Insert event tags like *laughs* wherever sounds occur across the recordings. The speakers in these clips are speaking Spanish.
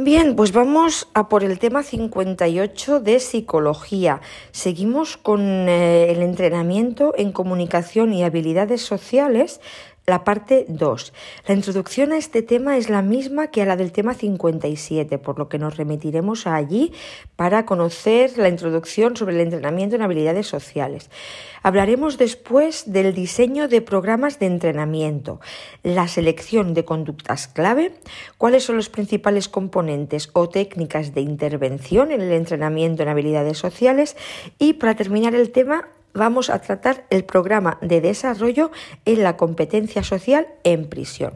Bien, pues vamos a por el tema 58 de psicología. Seguimos con eh, el entrenamiento en comunicación y habilidades sociales la parte 2. La introducción a este tema es la misma que a la del tema 57, por lo que nos remitiremos allí para conocer la introducción sobre el entrenamiento en habilidades sociales. Hablaremos después del diseño de programas de entrenamiento, la selección de conductas clave, cuáles son los principales componentes o técnicas de intervención en el entrenamiento en habilidades sociales y para terminar el tema vamos a tratar el programa de desarrollo en la competencia social en prisión.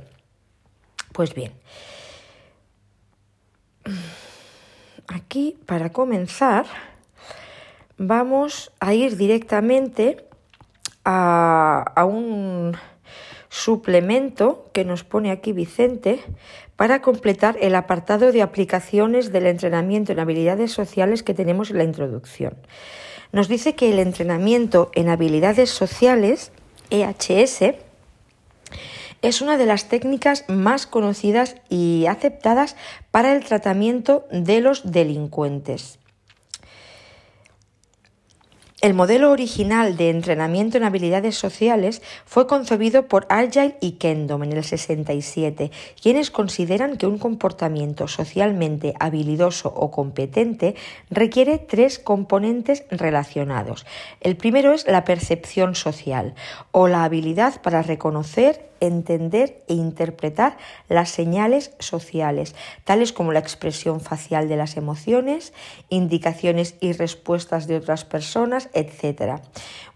Pues bien, aquí para comenzar vamos a ir directamente a, un suplemento que nos pone aquí Vicente para completar el apartado de aplicaciones del entrenamiento en habilidades sociales que tenemos en la introducción nos dice que el entrenamiento en habilidades sociales, EHS, es una de las técnicas más conocidas y aceptadas para el tratamiento de los delincuentes. El modelo original de entrenamiento en habilidades sociales fue concebido por Agile y Kendom en el 67, quienes consideran que un comportamiento socialmente habilidoso o competente requiere tres componentes relacionados. El primero es la percepción social o la habilidad para reconocer, entender e interpretar las señales sociales, tales como la expresión facial de las emociones, indicaciones y respuestas de otras personas, etc.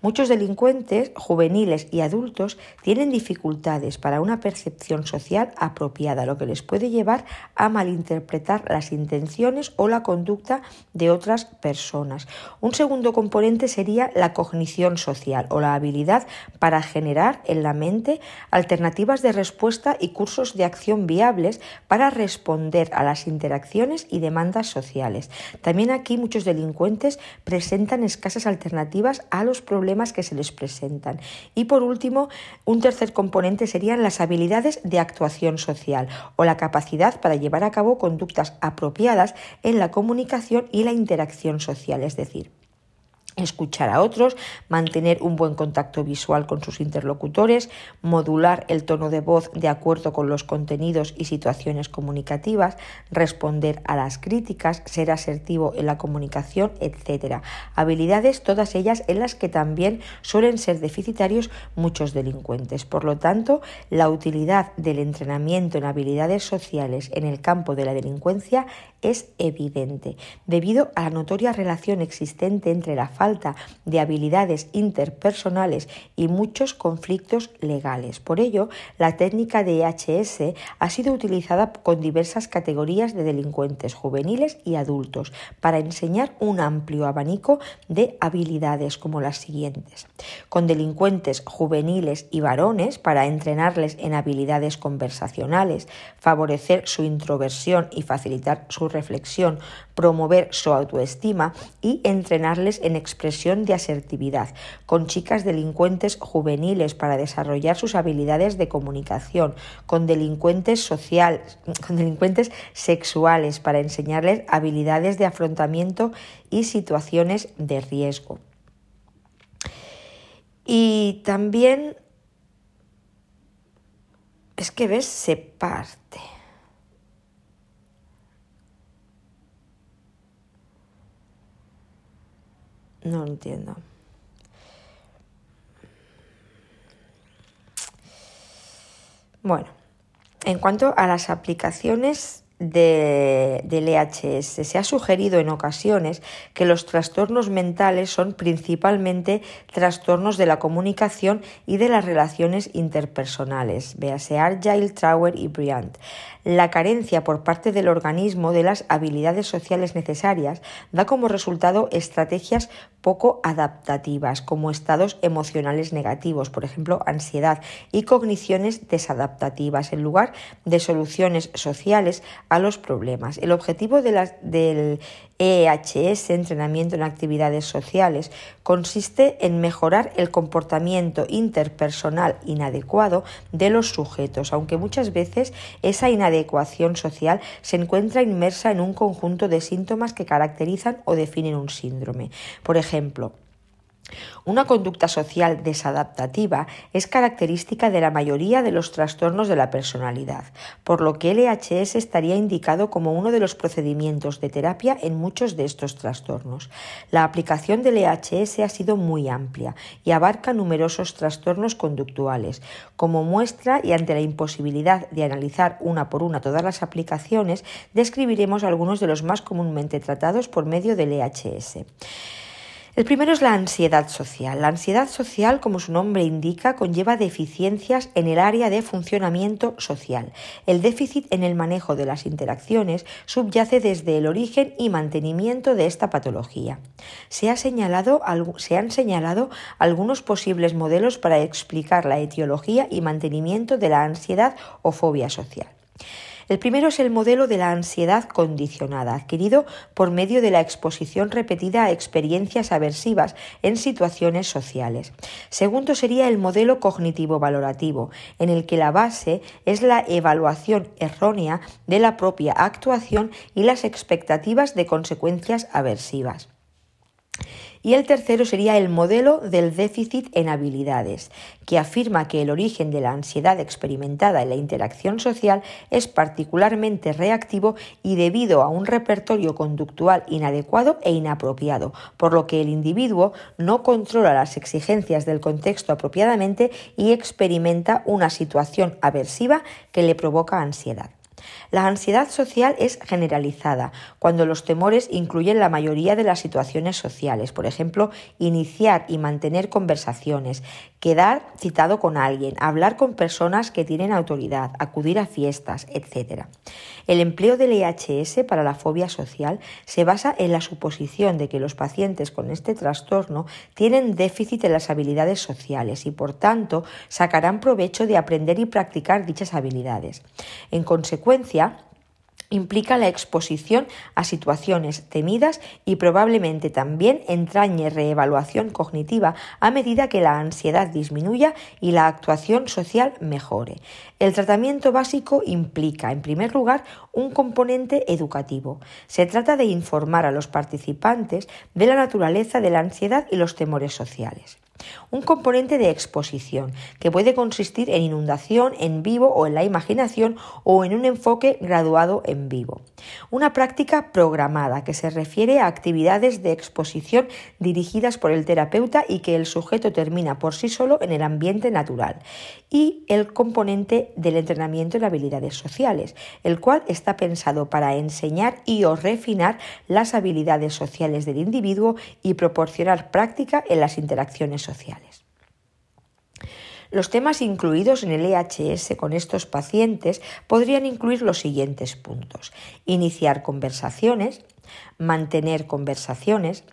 Muchos delincuentes, juveniles y adultos, tienen dificultades para una percepción social apropiada, lo que les puede llevar a malinterpretar las intenciones o la conducta de otras personas. Un segundo componente sería la cognición social o la habilidad para generar en la mente alternativas de respuesta y cursos de acción viables para responder a las interacciones y demandas sociales. También aquí muchos delincuentes presentan escasas alternativas a los problemas que se les presentan. Y por último, un tercer componente serían las habilidades de actuación social o la capacidad para llevar a cabo conductas apropiadas en la comunicación y la interacción social, es decir, escuchar a otros, mantener un buen contacto visual con sus interlocutores, modular el tono de voz de acuerdo con los contenidos y situaciones comunicativas, responder a las críticas, ser asertivo en la comunicación, etc. Habilidades todas ellas en las que también suelen ser deficitarios muchos delincuentes. Por lo tanto, la utilidad del entrenamiento en habilidades sociales en el campo de la delincuencia es evidente, debido a la notoria relación existente entre la falta de habilidades interpersonales y muchos conflictos legales. Por ello, la técnica de EHS ha sido utilizada con diversas categorías de delincuentes juveniles y adultos para enseñar un amplio abanico de habilidades como las siguientes. Con delincuentes juveniles y varones para entrenarles en habilidades conversacionales, favorecer su introversión y facilitar su reflexión, promover su autoestima y entrenarles en expresión de asertividad, con chicas delincuentes juveniles para desarrollar sus habilidades de comunicación, con delincuentes sociales, con delincuentes sexuales para enseñarles habilidades de afrontamiento y situaciones de riesgo. Y también es que ves, se parte. No lo entiendo. Bueno, en cuanto a las aplicaciones de, del EHS. Se ha sugerido en ocasiones que los trastornos mentales son principalmente trastornos de la comunicación y de las relaciones interpersonales. Véase Argyle, Trauer y Bryant. La carencia por parte del organismo de las habilidades sociales necesarias da como resultado estrategias poco adaptativas, como estados emocionales negativos, por ejemplo, ansiedad, y cogniciones desadaptativas, en lugar de soluciones sociales a los problemas. El objetivo del EHS, entrenamiento en actividades sociales, consiste en mejorar el comportamiento interpersonal inadecuado de los sujetos, aunque muchas veces esa inadecuación social se encuentra inmersa en un conjunto de síntomas que caracterizan o definen un síndrome. Por ejemplo, una conducta social desadaptativa es característica de la mayoría de los trastornos de la personalidad, por lo que LHS estaría indicado como uno de los procedimientos de terapia en muchos de estos trastornos. La aplicación del LHS ha sido muy amplia y abarca numerosos trastornos conductuales. Como muestra y ante la imposibilidad de analizar una por una todas las aplicaciones, describiremos algunos de los más comúnmente tratados por medio del LHS. El primero es la ansiedad social. La ansiedad social, como su nombre indica, conlleva deficiencias en el área de funcionamiento social. El déficit en el manejo de las interacciones subyace desde el origen y mantenimiento de esta patología. Se, ha señalado, se han señalado algunos posibles modelos para explicar la etiología y mantenimiento de la ansiedad o fobia social. El primero es el modelo de la ansiedad condicionada, adquirido por medio de la exposición repetida a experiencias aversivas en situaciones sociales. Segundo sería el modelo cognitivo-valorativo, en el que la base es la evaluación errónea de la propia actuación y las expectativas de consecuencias aversivas. Y el tercero sería el modelo del déficit en habilidades, que afirma que el origen de la ansiedad experimentada en la interacción social es particularmente reactivo y debido a un repertorio conductual inadecuado e inapropiado, por lo que el individuo no controla las exigencias del contexto apropiadamente y experimenta una situación aversiva que le provoca ansiedad. La ansiedad social es generalizada, cuando los temores incluyen la mayoría de las situaciones sociales, por ejemplo, iniciar y mantener conversaciones, quedar citado con alguien, hablar con personas que tienen autoridad, acudir a fiestas, etc. El empleo del EHS para la fobia social se basa en la suposición de que los pacientes con este trastorno tienen déficit en las habilidades sociales y por tanto sacarán provecho de aprender y practicar dichas habilidades. En consecuencia, implica la exposición a situaciones temidas y probablemente también entrañe reevaluación cognitiva a medida que la ansiedad disminuya y la actuación social mejore. El tratamiento básico implica, en primer lugar, un componente educativo. Se trata de informar a los participantes de la naturaleza de la ansiedad y los temores sociales. Un componente de exposición, que puede consistir en inundación en vivo o en la imaginación o en un enfoque graduado en vivo. Una práctica programada, que se refiere a actividades de exposición dirigidas por el terapeuta y que el sujeto termina por sí solo en el ambiente natural. Y el componente del entrenamiento en habilidades sociales, el cual está pensado para enseñar y o refinar las habilidades sociales del individuo y proporcionar práctica en las interacciones Los temas incluidos en el EHS con estos pacientes podrían incluir los siguientes puntos. Iniciar conversaciones, mantener conversaciones,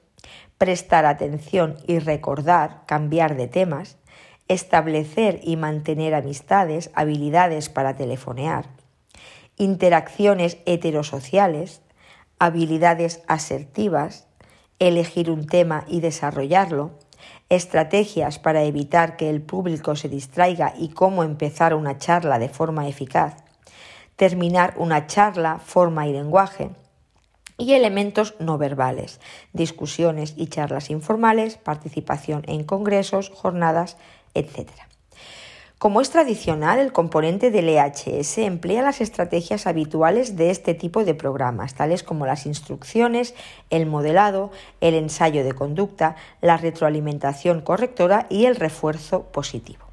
prestar atención y recordar, cambiar de temas, establecer y mantener amistades, habilidades para telefonear, interacciones heterosociales, habilidades asertivas, elegir un tema y desarrollarlo, estrategias para evitar que el público se distraiga y cómo empezar una charla de forma eficaz, terminar una charla, forma y lenguaje, y elementos no verbales, discusiones y charlas informales, participación en congresos, jornadas, etc. Como es tradicional, el componente del EHS emplea las estrategias habituales de este tipo de programas, tales como las instrucciones, el modelado, el ensayo de conducta, la retroalimentación correctora y el refuerzo positivo.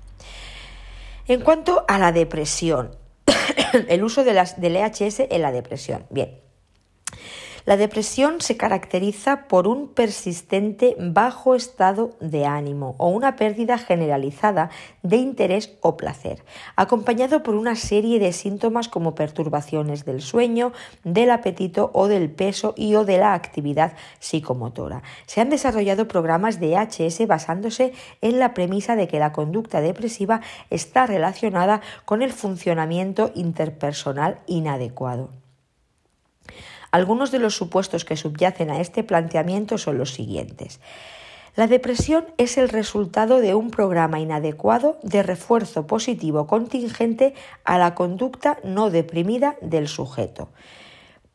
En cuanto a la depresión, *coughs* el uso del EHS en la depresión. Bien, la depresión se caracteriza por un persistente bajo estado de ánimo o una pérdida generalizada de interés o placer, acompañado por una serie de síntomas como perturbaciones del sueño, del apetito o del peso y o de la actividad psicomotora. Se han desarrollado programas de HS basándose en la premisa de que la conducta depresiva está relacionada con el funcionamiento interpersonal inadecuado. Algunos de los supuestos que subyacen a este planteamiento son los siguientes. La depresión es el resultado de un programa inadecuado de refuerzo positivo contingente a la conducta no deprimida del sujeto.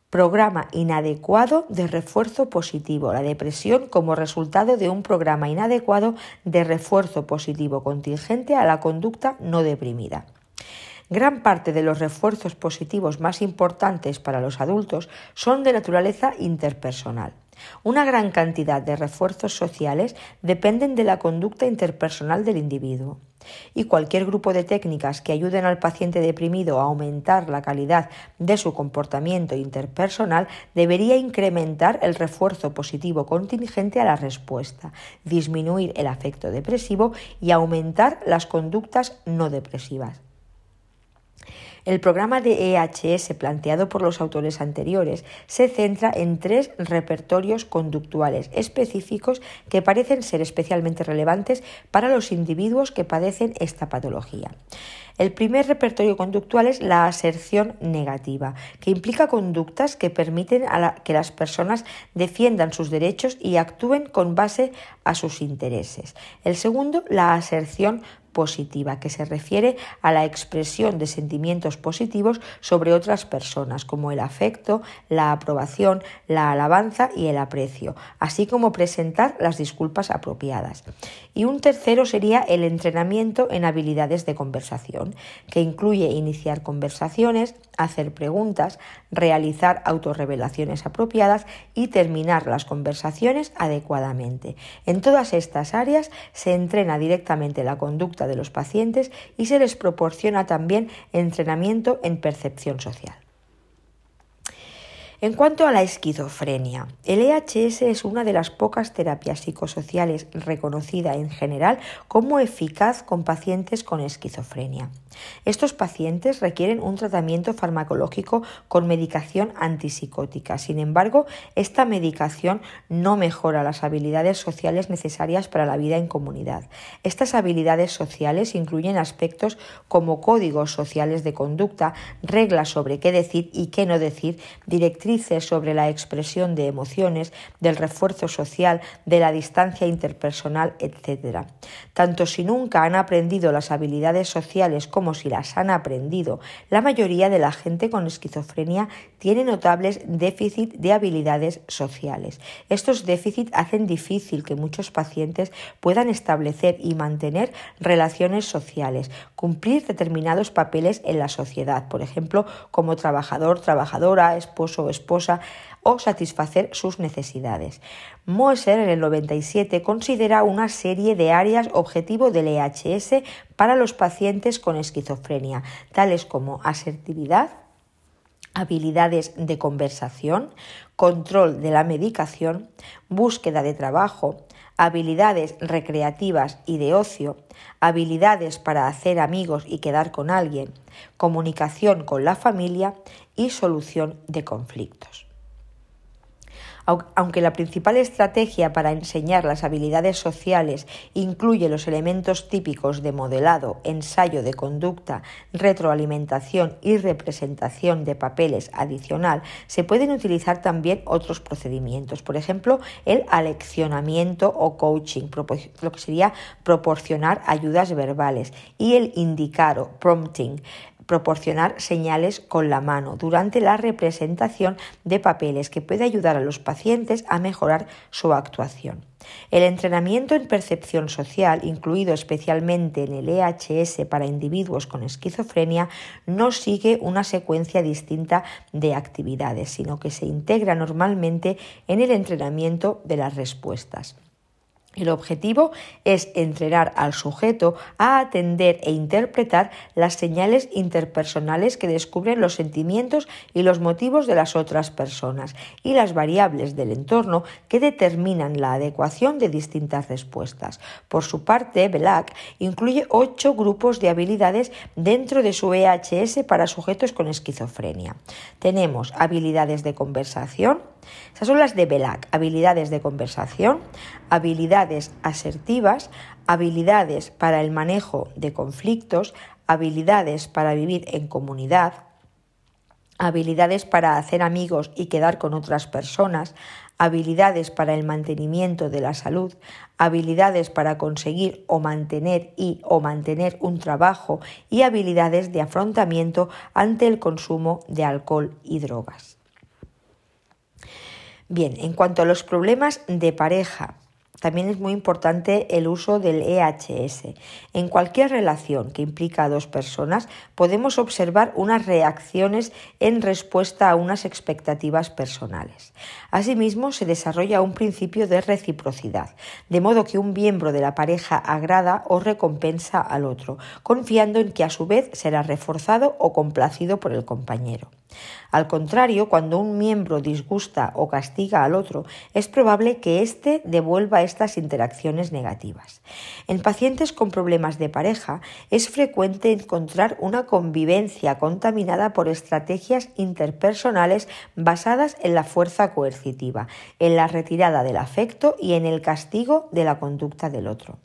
Programa inadecuado de refuerzo positivo. La depresión como resultado de un programa inadecuado de refuerzo positivo contingente a la conducta no deprimida. Gran parte de los refuerzos positivos más importantes para los adultos son de naturaleza interpersonal. Una gran cantidad de refuerzos sociales dependen de la conducta interpersonal del individuo. Y cualquier grupo de técnicas que ayuden al paciente deprimido a aumentar la calidad de su comportamiento interpersonal debería incrementar el refuerzo positivo contingente a la respuesta, disminuir el afecto depresivo y aumentar las conductas no depresivas. El programa de EHS planteado por los autores anteriores se centra en tres repertorios conductuales específicos que parecen ser especialmente relevantes para los individuos que padecen esta patología. El primer repertorio conductual es la aserción negativa, que implica conductas que permiten que las personas defiendan sus derechos y actúen con base a sus intereses. El segundo, la aserción positiva, que se refiere a la expresión de sentimientos positivos sobre otras personas, como el afecto, la aprobación, la alabanza y el aprecio, así como presentar las disculpas apropiadas. Y un tercero sería el entrenamiento en habilidades de conversación, que incluye iniciar conversaciones, hacer preguntas, realizar autorrevelaciones apropiadas y terminar las conversaciones adecuadamente. En todas estas áreas se entrena directamente la conducta de los pacientes y se les proporciona también entrenamiento en percepción social. En cuanto a la esquizofrenia, el EHS es una de las pocas terapias psicosociales reconocida en general como eficaz con pacientes con esquizofrenia. Estos pacientes requieren un tratamiento farmacológico con medicación antipsicótica. Sin embargo, esta medicación no mejora las habilidades sociales necesarias para la vida en comunidad. Estas habilidades sociales incluyen aspectos como códigos sociales de conducta, reglas sobre qué decir y qué no decir, directrices sobre la expresión de emociones, del refuerzo social, de la distancia interpersonal, etc. Tanto si nunca han aprendido las habilidades sociales como si las han aprendido, la mayoría de la gente con esquizofrenia tiene notables déficits de habilidades sociales. Estos déficits hacen difícil que muchos pacientes puedan establecer y mantener relaciones sociales, cumplir determinados papeles en la sociedad, por ejemplo, como trabajador, trabajadora, esposo esposa, o satisfacer sus necesidades. Moser en el 97 considera una serie de áreas objetivo del EHS para los pacientes con esquizofrenia, tales como asertividad, habilidades de conversación, control de la medicación, búsqueda de trabajo, habilidades recreativas y de ocio, habilidades para hacer amigos y quedar con alguien, comunicación con la familia y solución de conflictos. Aunque la principal estrategia para enseñar las habilidades sociales incluye los elementos típicos de modelado, ensayo de conducta, retroalimentación y representación de papeles adicional, se pueden utilizar también otros procedimientos, por ejemplo, el aleccionamiento o coaching, lo que sería proporcionar ayudas verbales, y el indicar o prompting, proporcionar señales con la mano durante la representación de papeles que puede ayudar a los pacientes a mejorar su actuación. El entrenamiento en percepción social, incluido especialmente en el EHS para individuos con esquizofrenia, no sigue una secuencia distinta de actividades, sino que se integra normalmente en el entrenamiento de las respuestas. El objetivo es entrenar al sujeto a atender e interpretar las señales interpersonales que descubren los sentimientos y los motivos de las otras personas y las variables del entorno que determinan la adecuación de distintas respuestas. Por su parte, Belak incluye ocho grupos de habilidades dentro de su EHS para sujetos con esquizofrenia. Tenemos habilidades de conversación, esas son las de BELAC, habilidades de conversación, habilidades asertivas, habilidades para el manejo de conflictos, habilidades para vivir en comunidad, habilidades para hacer amigos y quedar con otras personas, habilidades para el mantenimiento de la salud, habilidades para conseguir o mantener y o mantener un trabajo y habilidades de afrontamiento ante el consumo de alcohol y drogas. Bien, en cuanto a los problemas de pareja, también es muy importante el uso del EHS. En cualquier relación que implica a dos personas podemos observar unas reacciones en respuesta a unas expectativas personales. Asimismo, se desarrolla un principio de reciprocidad, de modo que un miembro de la pareja agrada o recompensa al otro, confiando en que a su vez será reforzado o complacido por el compañero. Al contrario, cuando un miembro disgusta o castiga al otro, es probable que éste devuelva estas interacciones negativas. En pacientes con problemas de pareja es frecuente encontrar una convivencia contaminada por estrategias interpersonales basadas en la fuerza coercitiva, en la retirada del afecto y en el castigo de la conducta del otro.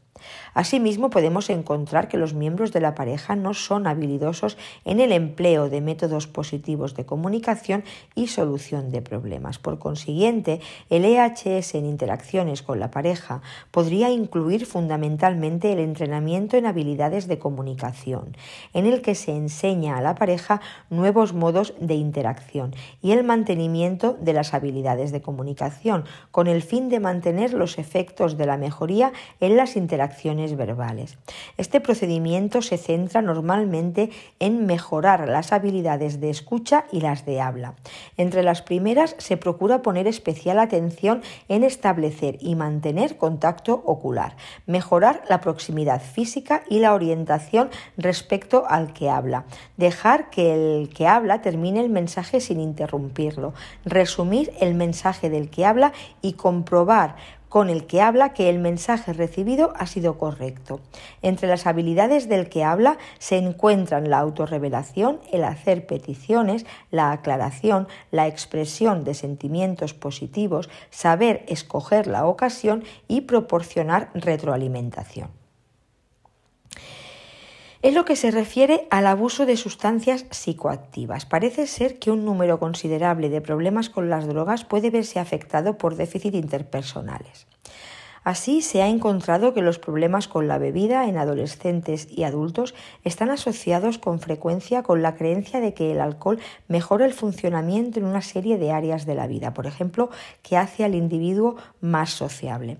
Asimismo, podemos encontrar que los miembros de la pareja no son habilidosos en el empleo de métodos positivos de comunicación y solución de problemas. Por consiguiente, el EHS en interacciones con la pareja podría incluir fundamentalmente el entrenamiento en habilidades de comunicación, en el que se enseña a la pareja nuevos modos de interacción y el mantenimiento de las habilidades de comunicación, con el fin de mantener los efectos de la mejoría en las interacciones verbales. Este procedimiento se centra normalmente en mejorar las habilidades de escucha y las de habla. Entre las primeras se procura poner especial atención en establecer y mantener contacto ocular, mejorar la proximidad física y la orientación respecto al que habla, dejar que el que habla termine el mensaje sin interrumpirlo, resumir el mensaje del que habla y comprobar con el que habla que el mensaje recibido ha sido correcto. Entre las habilidades del que habla se encuentran la autorrevelación, el hacer peticiones, la aclaración, la expresión de sentimientos positivos, saber escoger la ocasión y proporcionar retroalimentación. En lo que se refiere al abuso de sustancias psicoactivas, parece ser que un número considerable de problemas con las drogas puede verse afectado por déficit interpersonales. Así se ha encontrado que los problemas con la bebida en adolescentes y adultos están asociados con frecuencia con la creencia de que el alcohol mejora el funcionamiento en una serie de áreas de la vida, por ejemplo, que hace al individuo más sociable.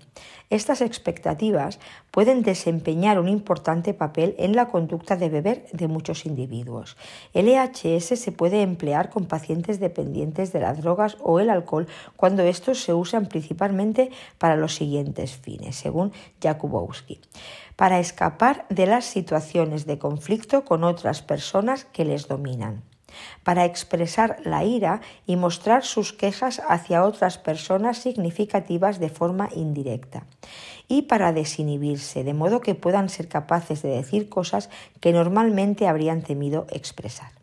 Estas expectativas pueden desempeñar un importante papel en la conducta de beber de muchos individuos. El EHS se puede emplear con pacientes dependientes de las drogas o el alcohol cuando estos se usan principalmente para los siguientes fines, según Jakubowski para escapar de las situaciones de conflicto con otras personas que les dominan para expresar la ira y mostrar sus quejas hacia otras personas significativas de forma indirecta, y para desinhibirse, de modo que puedan ser capaces de decir cosas que normalmente habrían temido expresar.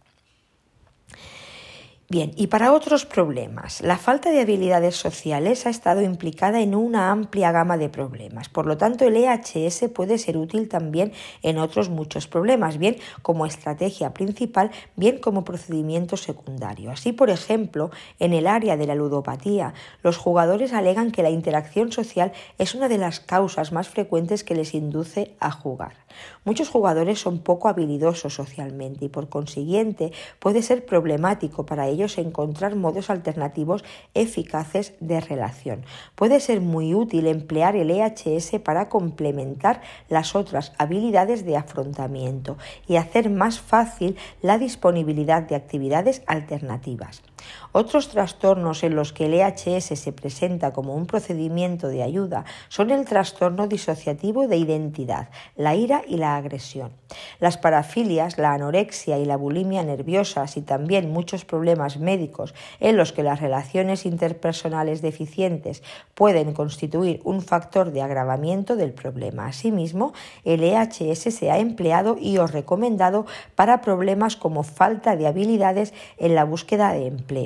Bien, y para otros problemas, la falta de habilidades sociales ha estado implicada en una amplia gama de problemas. Por lo tanto, el EHS puede ser útil también en otros muchos problemas, bien como estrategia principal, bien como procedimiento secundario. Así, por ejemplo, en el área de la ludopatía, los jugadores alegan que la interacción social es una de las causas más frecuentes que les induce a jugar. Muchos jugadores son poco habilidosos socialmente y por consiguiente puede ser problemático para ellos encontrar modos alternativos eficaces de relación. Puede ser muy útil emplear el EHS para complementar las otras habilidades de afrontamiento y hacer más fácil la disponibilidad de actividades alternativas. Otros trastornos en los que el EHS se presenta como un procedimiento de ayuda son el trastorno disociativo de identidad, la ira y la agresión. Las parafilias, la anorexia y la bulimia nerviosas y también muchos problemas médicos en los que las relaciones interpersonales deficientes pueden constituir un factor de agravamiento del problema. Asimismo, el EHS se ha empleado y o recomendado para problemas como falta de habilidades en la búsqueda de empleo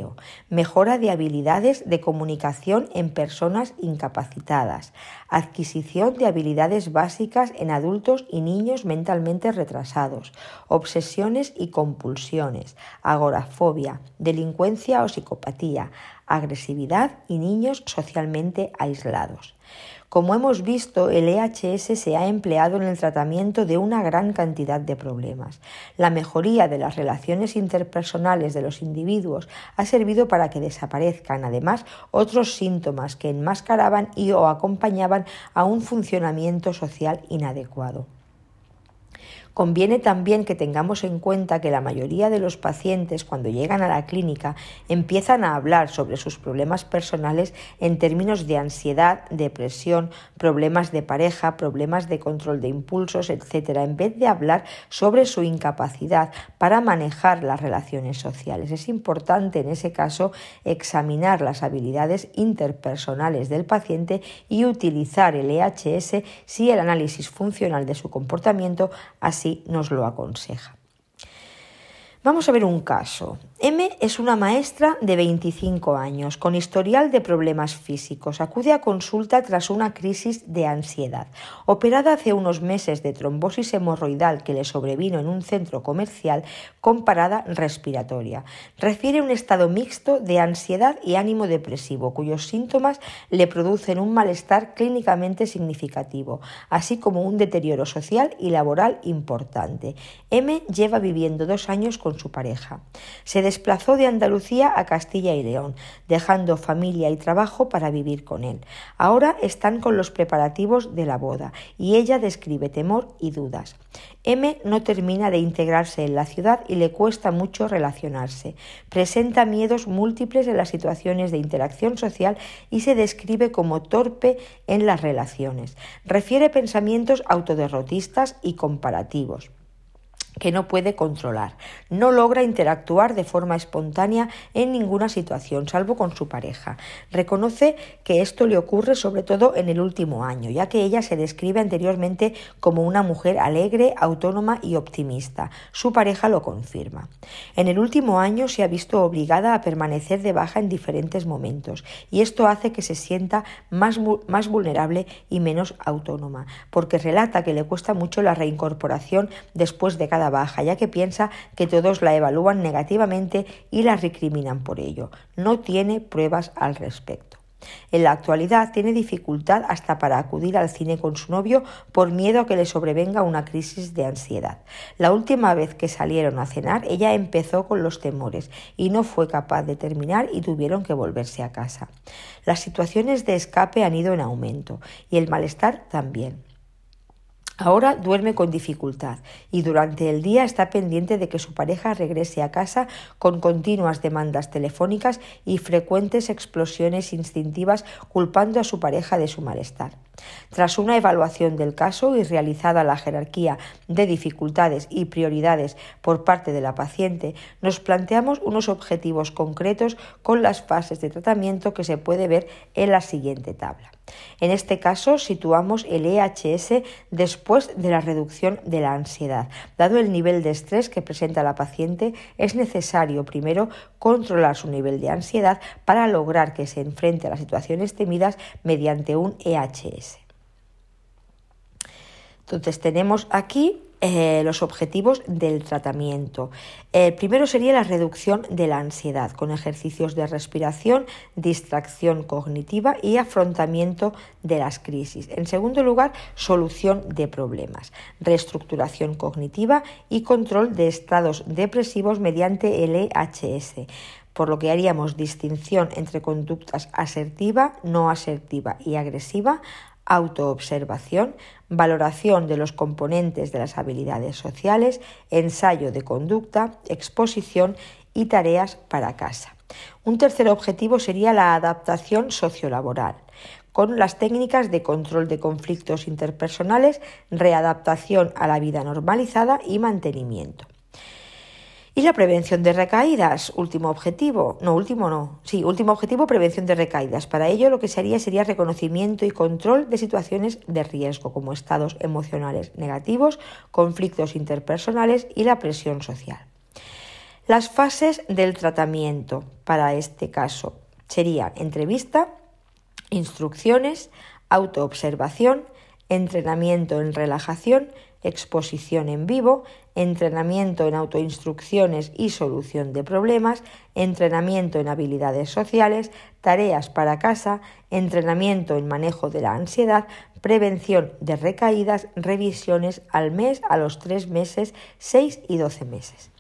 mejora de habilidades de comunicación en personas incapacitadas, adquisición de habilidades básicas en adultos y niños mentalmente retrasados, obsesiones y compulsiones, agorafobia, delincuencia o psicopatía, agresividad y niños socialmente aislados. Como hemos visto, el EHS se ha empleado en el tratamiento de una gran cantidad de problemas. La mejoría de las relaciones interpersonales de los individuos ha servido para que desaparezcan, además, otros síntomas que enmascaraban y o acompañaban a un funcionamiento social inadecuado. Conviene también que tengamos en cuenta que la mayoría de los pacientes cuando llegan a la clínica empiezan a hablar sobre sus problemas personales en términos de ansiedad, depresión, problemas de pareja, problemas de control de impulsos, etc., en vez de hablar sobre su incapacidad para manejar las relaciones sociales. Es importante en ese caso examinar las habilidades interpersonales del paciente y utilizar el EHS si el análisis funcional de su comportamiento así nos lo aconseja. Vamos a ver un caso. M es una maestra de 25 años con historial de problemas físicos. Acude a consulta tras una crisis de ansiedad. Operada hace unos meses de trombosis hemorroidal que le sobrevino en un centro comercial con parada respiratoria. Refiere un estado mixto de ansiedad y ánimo depresivo, cuyos síntomas le producen un malestar clínicamente significativo, así como un deterioro social y laboral importante. M lleva viviendo dos años con su pareja. Desplazó de Andalucía a Castilla y León, dejando familia y trabajo para vivir con él. Ahora están con los preparativos de la boda y ella describe temor y dudas. M no termina de integrarse en la ciudad y le cuesta mucho relacionarse. Presenta miedos múltiples en las situaciones de interacción social y se describe como torpe en las relaciones. Refiere pensamientos autoderrotistas y comparativos que no puede controlar. No logra interactuar de forma espontánea en ninguna situación, salvo con su pareja. Reconoce que esto le ocurre sobre todo en el último año, ya que ella se describe anteriormente como una mujer alegre, autónoma y optimista. Su pareja lo confirma. En el último año se ha visto obligada a permanecer de baja en diferentes momentos, y esto hace que se sienta más, más vulnerable y menos autónoma, porque relata que le cuesta mucho la reincorporación después de cada baja, ya que piensa que todos la evalúan negativamente y la recriminan por ello. No tiene pruebas al respecto. En la actualidad tiene dificultad hasta para acudir al cine con su novio por miedo a que le sobrevenga una crisis de ansiedad. La última vez que salieron a cenar ella empezó con los temores y no fue capaz de terminar y tuvieron que volverse a casa. Las situaciones de escape han ido en aumento y el malestar también. Ahora duerme con dificultad y durante el día está pendiente de que su pareja regrese a casa con continuas demandas telefónicas y frecuentes explosiones instintivas culpando a su pareja de su malestar. Tras una evaluación del caso y realizada la jerarquía de dificultades y prioridades por parte de la paciente, nos planteamos unos objetivos concretos con las fases de tratamiento que se puede ver en la siguiente tabla. En este caso situamos el EHS después de la reducción de la ansiedad. Dado el nivel de estrés que presenta la paciente, es necesario primero controlar su nivel de ansiedad para lograr que se enfrente a las situaciones temidas mediante un EHS. Entonces tenemos aquí eh, los objetivos del tratamiento. El primero sería la reducción de la ansiedad con ejercicios de respiración, distracción cognitiva y afrontamiento de las crisis. En segundo lugar, solución de problemas, reestructuración cognitiva y control de estados depresivos mediante el EHS por lo que haríamos distinción entre conductas asertiva, no asertiva y agresiva, autoobservación, valoración de los componentes de las habilidades sociales, ensayo de conducta, exposición y tareas para casa. Un tercer objetivo sería la adaptación sociolaboral, con las técnicas de control de conflictos interpersonales, readaptación a la vida normalizada y mantenimiento. Y la prevención de recaídas, último objetivo, no, último no, sí, último objetivo, prevención de recaídas. Para ello lo que se haría sería reconocimiento y control de situaciones de riesgo, como estados emocionales negativos, conflictos interpersonales y la presión social. Las fases del tratamiento para este caso serían entrevista, instrucciones, autoobservación, entrenamiento en relajación, exposición en vivo, entrenamiento en autoinstrucciones y solución de problemas, entrenamiento en habilidades sociales, tareas para casa, entrenamiento en manejo de la ansiedad, prevención de recaídas, revisiones al mes, a los tres meses, seis y doce meses.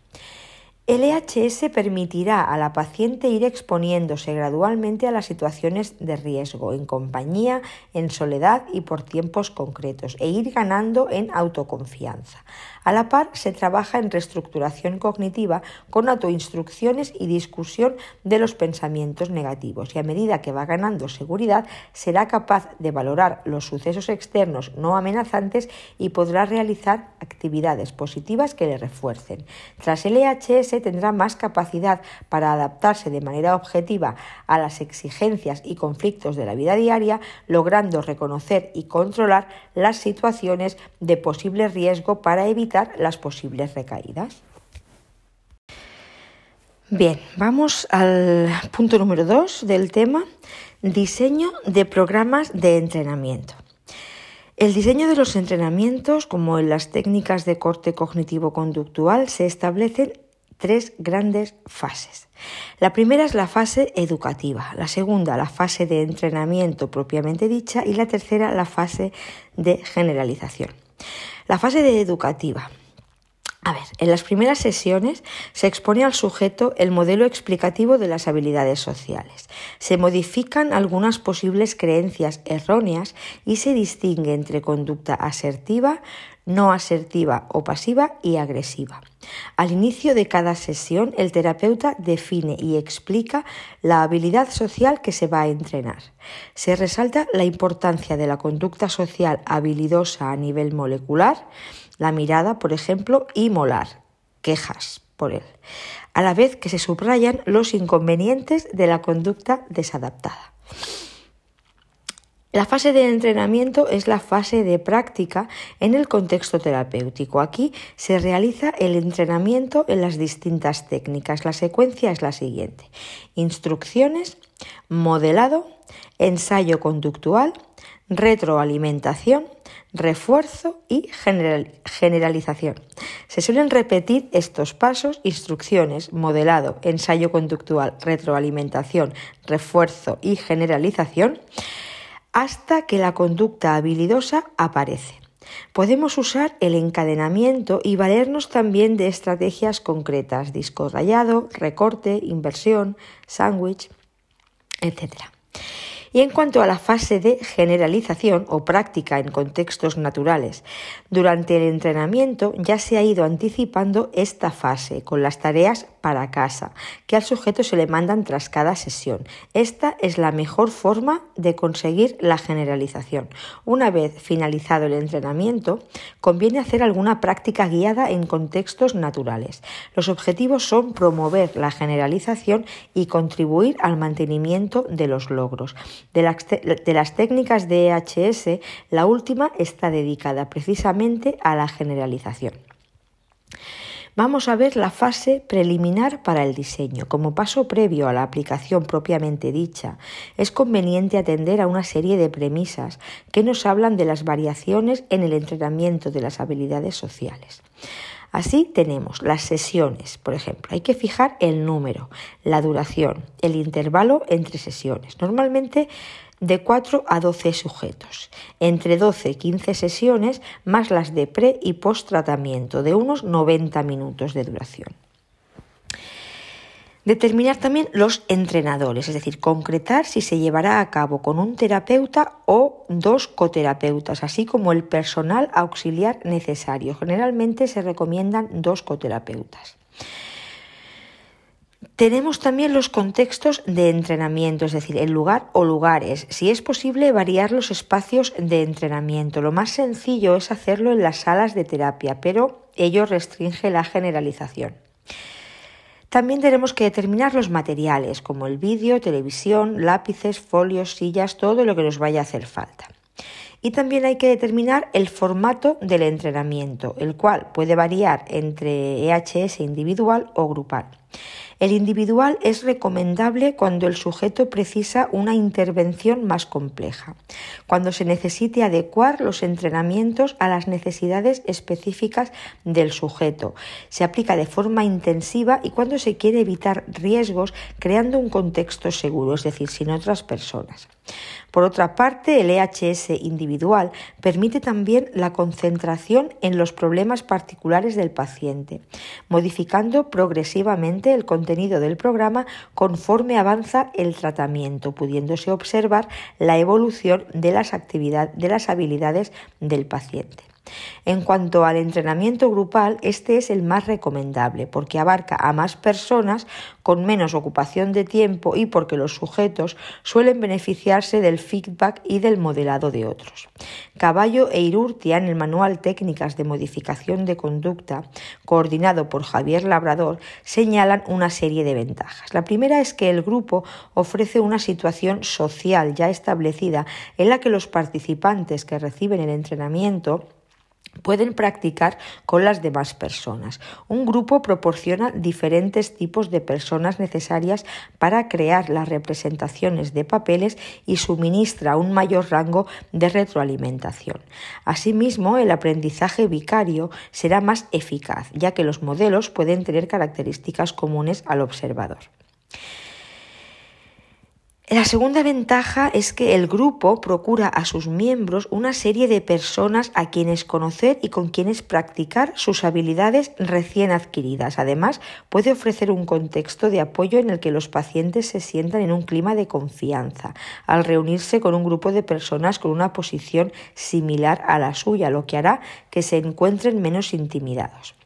El EHS permitirá a la paciente ir exponiéndose gradualmente a las situaciones de riesgo, en compañía, en soledad y por tiempos concretos, e ir ganando en autoconfianza. A la par, se trabaja en reestructuración cognitiva con autoinstrucciones y discusión de los pensamientos negativos, y a medida que va ganando seguridad, será capaz de valorar los sucesos externos no amenazantes y podrá realizar actividades positivas que le refuercen. Tras el Tendrá más capacidad para adaptarse de manera objetiva a las exigencias y conflictos de la vida diaria, logrando reconocer y controlar las situaciones de posible riesgo para evitar las posibles recaídas. Bien, vamos al punto número 2 del tema, diseño de programas de entrenamiento. El diseño de los entrenamientos, como en las técnicas de corte cognitivo-conductual, se establecen tres grandes fases. La primera es la fase educativa, la segunda la fase de entrenamiento propiamente dicha y la tercera la fase de generalización. La fase de educativa. A ver, en las primeras sesiones se expone al sujeto el modelo explicativo de las habilidades sociales. Se modifican algunas posibles creencias erróneas y se distingue entre conducta asertiva, no asertiva o pasiva y agresiva. Al inicio de cada sesión, el terapeuta define y explica la habilidad social que se va a entrenar. Se resalta la importancia de la conducta social habilidosa a nivel molecular, la mirada, por ejemplo, y molar, quejas por él, a la vez que se subrayan los inconvenientes de la conducta desadaptada. La fase de entrenamiento es la fase de práctica en el contexto terapéutico. Aquí se realiza el entrenamiento en las distintas técnicas. La secuencia es la siguiente. Instrucciones, modelado, ensayo conductual, retroalimentación, refuerzo y generalización. Se suelen repetir estos pasos, instrucciones, modelado, ensayo conductual, retroalimentación, refuerzo y generalización hasta que la conducta habilidosa aparece. Podemos usar el encadenamiento y valernos también de estrategias concretas, disco rayado, recorte, inversión, sándwich, etc. Y en cuanto a la fase de generalización o práctica en contextos naturales, durante el entrenamiento ya se ha ido anticipando esta fase con las tareas para casa que al sujeto se le mandan tras cada sesión. Esta es la mejor forma de conseguir la generalización. Una vez finalizado el entrenamiento, conviene hacer alguna práctica guiada en contextos naturales. Los objetivos son promover la generalización y contribuir al mantenimiento de los logros. De, las técnicas de EHS, la última está dedicada precisamente a la generalización. Vamos a ver la fase preliminar para el diseño. Como paso previo a la aplicación propiamente dicha, es conveniente atender a una serie de premisas que nos hablan de las variaciones en el entrenamiento de las habilidades sociales. Así tenemos las sesiones, por ejemplo, hay que fijar el número, la duración, el intervalo entre sesiones. Normalmente de 4 a 12 sujetos, entre 12 y 15 sesiones más las de pre y post tratamiento de unos 90 minutos de duración. Determinar también los entrenadores, es decir, concretar si se llevará a cabo con un terapeuta o dos coterapeutas, así como el personal auxiliar necesario. Generalmente se recomiendan dos coterapeutas. Tenemos también los contextos de entrenamiento, es decir, el lugar o lugares. Si es posible, variar los espacios de entrenamiento. Lo más sencillo es hacerlo en las salas de terapia, pero ello restringe la generalización. También tenemos que determinar los materiales, como el vídeo, televisión, lápices, folios, sillas, todo lo que nos vaya a hacer falta. Y también hay que determinar el formato del entrenamiento, el cual puede variar entre EHS individual o grupal. El individual es recomendable cuando el sujeto precisa una intervención más compleja, cuando se necesite adecuar los entrenamientos a las necesidades específicas del sujeto. Se aplica de forma intensiva y cuando se quiere evitar riesgos creando un contexto seguro, es decir, sin otras personas. Por otra parte, el EHS individual permite también la concentración en los problemas particulares del paciente, modificando progresivamente el contenido del programa conforme avanza el tratamiento, pudiéndose observar la evolución de las, actividades, de las habilidades del paciente. En cuanto al entrenamiento grupal, este es el más recomendable porque abarca a más personas con menos ocupación de tiempo y porque los sujetos suelen beneficiarse del feedback y del modelado de otros. Caballo e Irurtia en el manual Técnicas de Modificación de Conducta, coordinado por Javier Labrador, señalan una serie de ventajas. La primera es que el grupo ofrece una situación social ya establecida en la que los participantes que reciben el entrenamiento pueden practicar con las demás personas. Un grupo proporciona diferentes tipos de personas necesarias para crear las representaciones de papeles y suministra un mayor rango de retroalimentación. Asimismo, el aprendizaje vicario será más eficaz, ya que los modelos pueden tener características comunes al observador. La segunda ventaja es que el grupo procura a sus miembros una serie de personas a quienes conocer y con quienes practicar sus habilidades recién adquiridas. Además, puede ofrecer un contexto de apoyo en el que los pacientes se sientan en un clima de confianza al reunirse con un grupo de personas con una posición similar a la suya, lo que hará que se encuentren menos intimidados.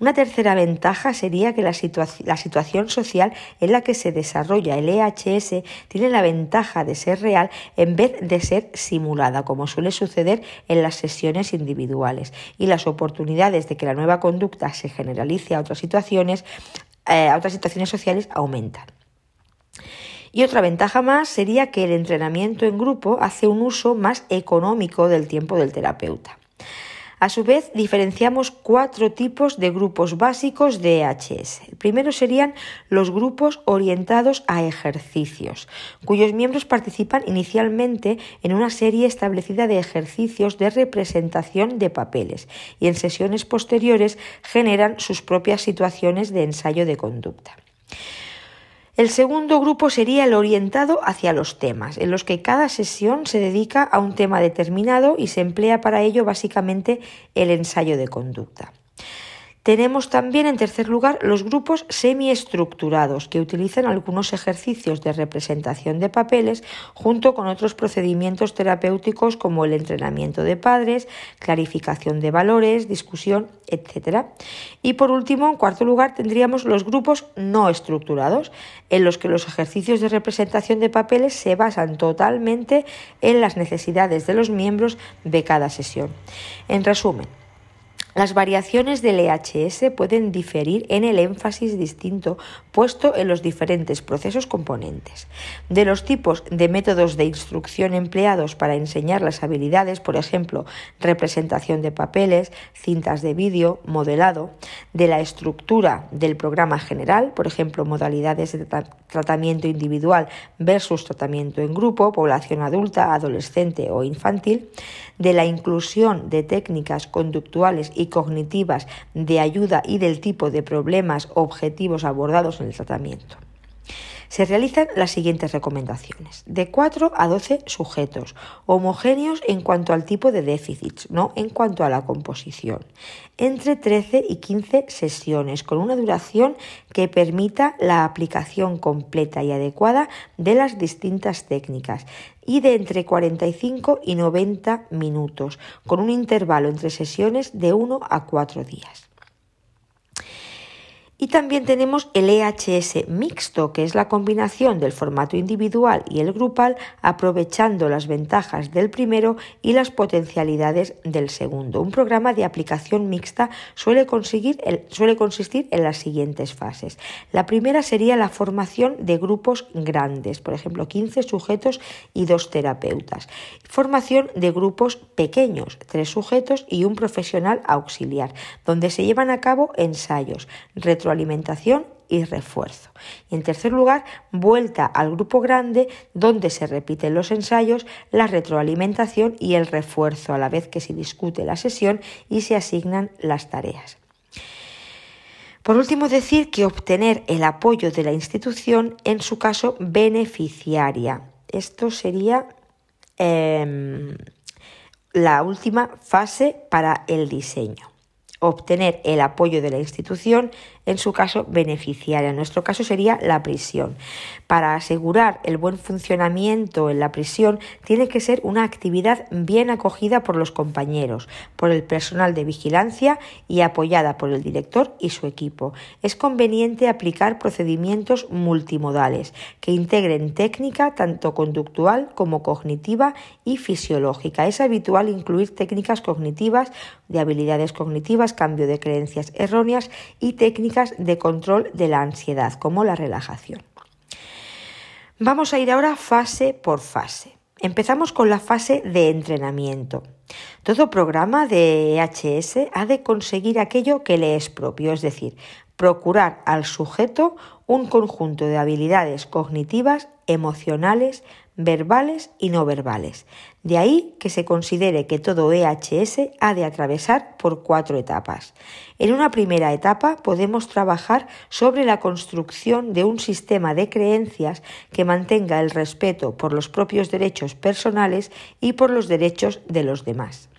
Una tercera ventaja sería que la, situación social en la que se desarrolla el EHS tiene la ventaja de ser real en vez de ser simulada, como suele suceder en las sesiones individuales, y las oportunidades de que la nueva conducta se generalice a otras situaciones, eh, a otras situaciones sociales aumentan. Y otra ventaja más sería que el entrenamiento en grupo hace un uso más económico del tiempo del terapeuta. A su vez, diferenciamos cuatro tipos de grupos básicos de EHS. El primero serían los grupos orientados a ejercicios, cuyos miembros participan inicialmente en una serie establecida de ejercicios de representación de papeles y en sesiones posteriores generan sus propias situaciones de ensayo de conducta. El segundo grupo sería el orientado hacia los temas, en los que cada sesión se dedica a un tema determinado y se emplea para ello básicamente el ensayo de conducta. Tenemos también, en tercer lugar, los grupos semiestructurados, que utilizan algunos ejercicios de representación de papeles junto con otros procedimientos terapéuticos como el entrenamiento de padres, clarificación de valores, discusión, etc. Y por último, en cuarto lugar, tendríamos los grupos no estructurados, en los que los ejercicios de representación de papeles se basan totalmente en las necesidades de los miembros de cada sesión. En resumen, las variaciones del EHS pueden diferir en el énfasis distinto puesto en los diferentes procesos componentes. De los tipos de métodos de instrucción empleados para enseñar las habilidades, por ejemplo, representación de papeles, cintas de vídeo, modelado, de la estructura del programa general, por ejemplo, modalidades de tratamiento individual versus tratamiento en grupo, población adulta, adolescente o infantil, de la inclusión de técnicas conductuales y cognitivas de ayuda y del tipo de problemas objetivos abordados en el tratamiento. Se realizan las siguientes recomendaciones. De 4 a 12 sujetos, homogéneos en cuanto al tipo de déficits, no en cuanto a la composición. Entre 13 y 15 sesiones, con una duración que permita la aplicación completa y adecuada de las distintas técnicas y de entre 45 y 90 minutos, con un intervalo entre sesiones de 1 a 4 días. Y también tenemos el EHS mixto, que es la combinación del formato individual y el grupal, aprovechando las ventajas del primero y las potencialidades del segundo. Un programa de aplicación mixta suele, conseguir suele consistir en las siguientes fases. La primera sería la formación de grupos grandes, por ejemplo, 15 sujetos y dos terapeutas. Formación de grupos pequeños, tres sujetos y un profesional auxiliar, donde se llevan a cabo ensayos, retro alimentación y refuerzo. Y en tercer lugar, vuelta al grupo grande donde se repiten los ensayos, la retroalimentación y el refuerzo a la vez que se discute la sesión y se asignan las tareas. Por último, decir que obtener el apoyo de la institución, en su caso beneficiaria. Esto sería em, la última fase para el diseño obtener el apoyo de la institución, en su caso beneficiaria. En nuestro caso sería la prisión. Para asegurar el buen funcionamiento en la prisión tiene que ser una actividad bien acogida por los compañeros, por el personal de vigilancia y apoyada por el director y su equipo. Es conveniente aplicar procedimientos multimodales que integren técnica tanto conductual como cognitiva y fisiológica. Es habitual incluir técnicas cognitivas de habilidades cognitivas, cambio de creencias erróneas y técnicas de control de la ansiedad, como la relajación. Vamos a ir ahora fase por fase. Empezamos con la fase de entrenamiento. Todo programa de EHS ha de conseguir aquello que le es propio, es decir, procurar al sujeto un conjunto de habilidades cognitivas, emocionales, verbales y no verbales. De ahí que se considere que todo EHS ha de atravesar por cuatro etapas. En una primera etapa podemos trabajar sobre la construcción de un sistema de creencias que mantenga el respeto por los propios derechos personales y por los derechos de los demás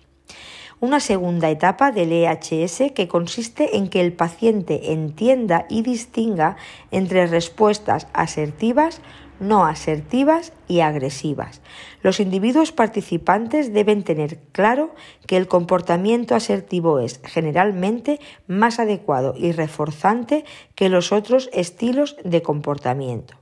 una segunda etapa del EHS que consiste en que el paciente entienda y distinga entre respuestas asertivas, no asertivas y agresivas. Los individuos participantes deben tener claro que el comportamiento asertivo es generalmente más adecuado y reforzante que los otros estilos de comportamiento.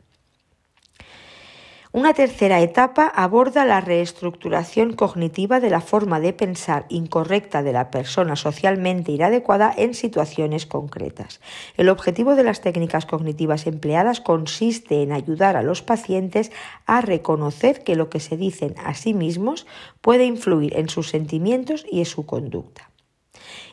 Una tercera etapa aborda la reestructuración cognitiva de la forma de pensar incorrecta de la persona socialmente inadecuada en situaciones concretas. El objetivo de las técnicas cognitivas empleadas consiste en ayudar a los pacientes a reconocer que lo que se dicen a sí mismos puede influir en sus sentimientos y en su conducta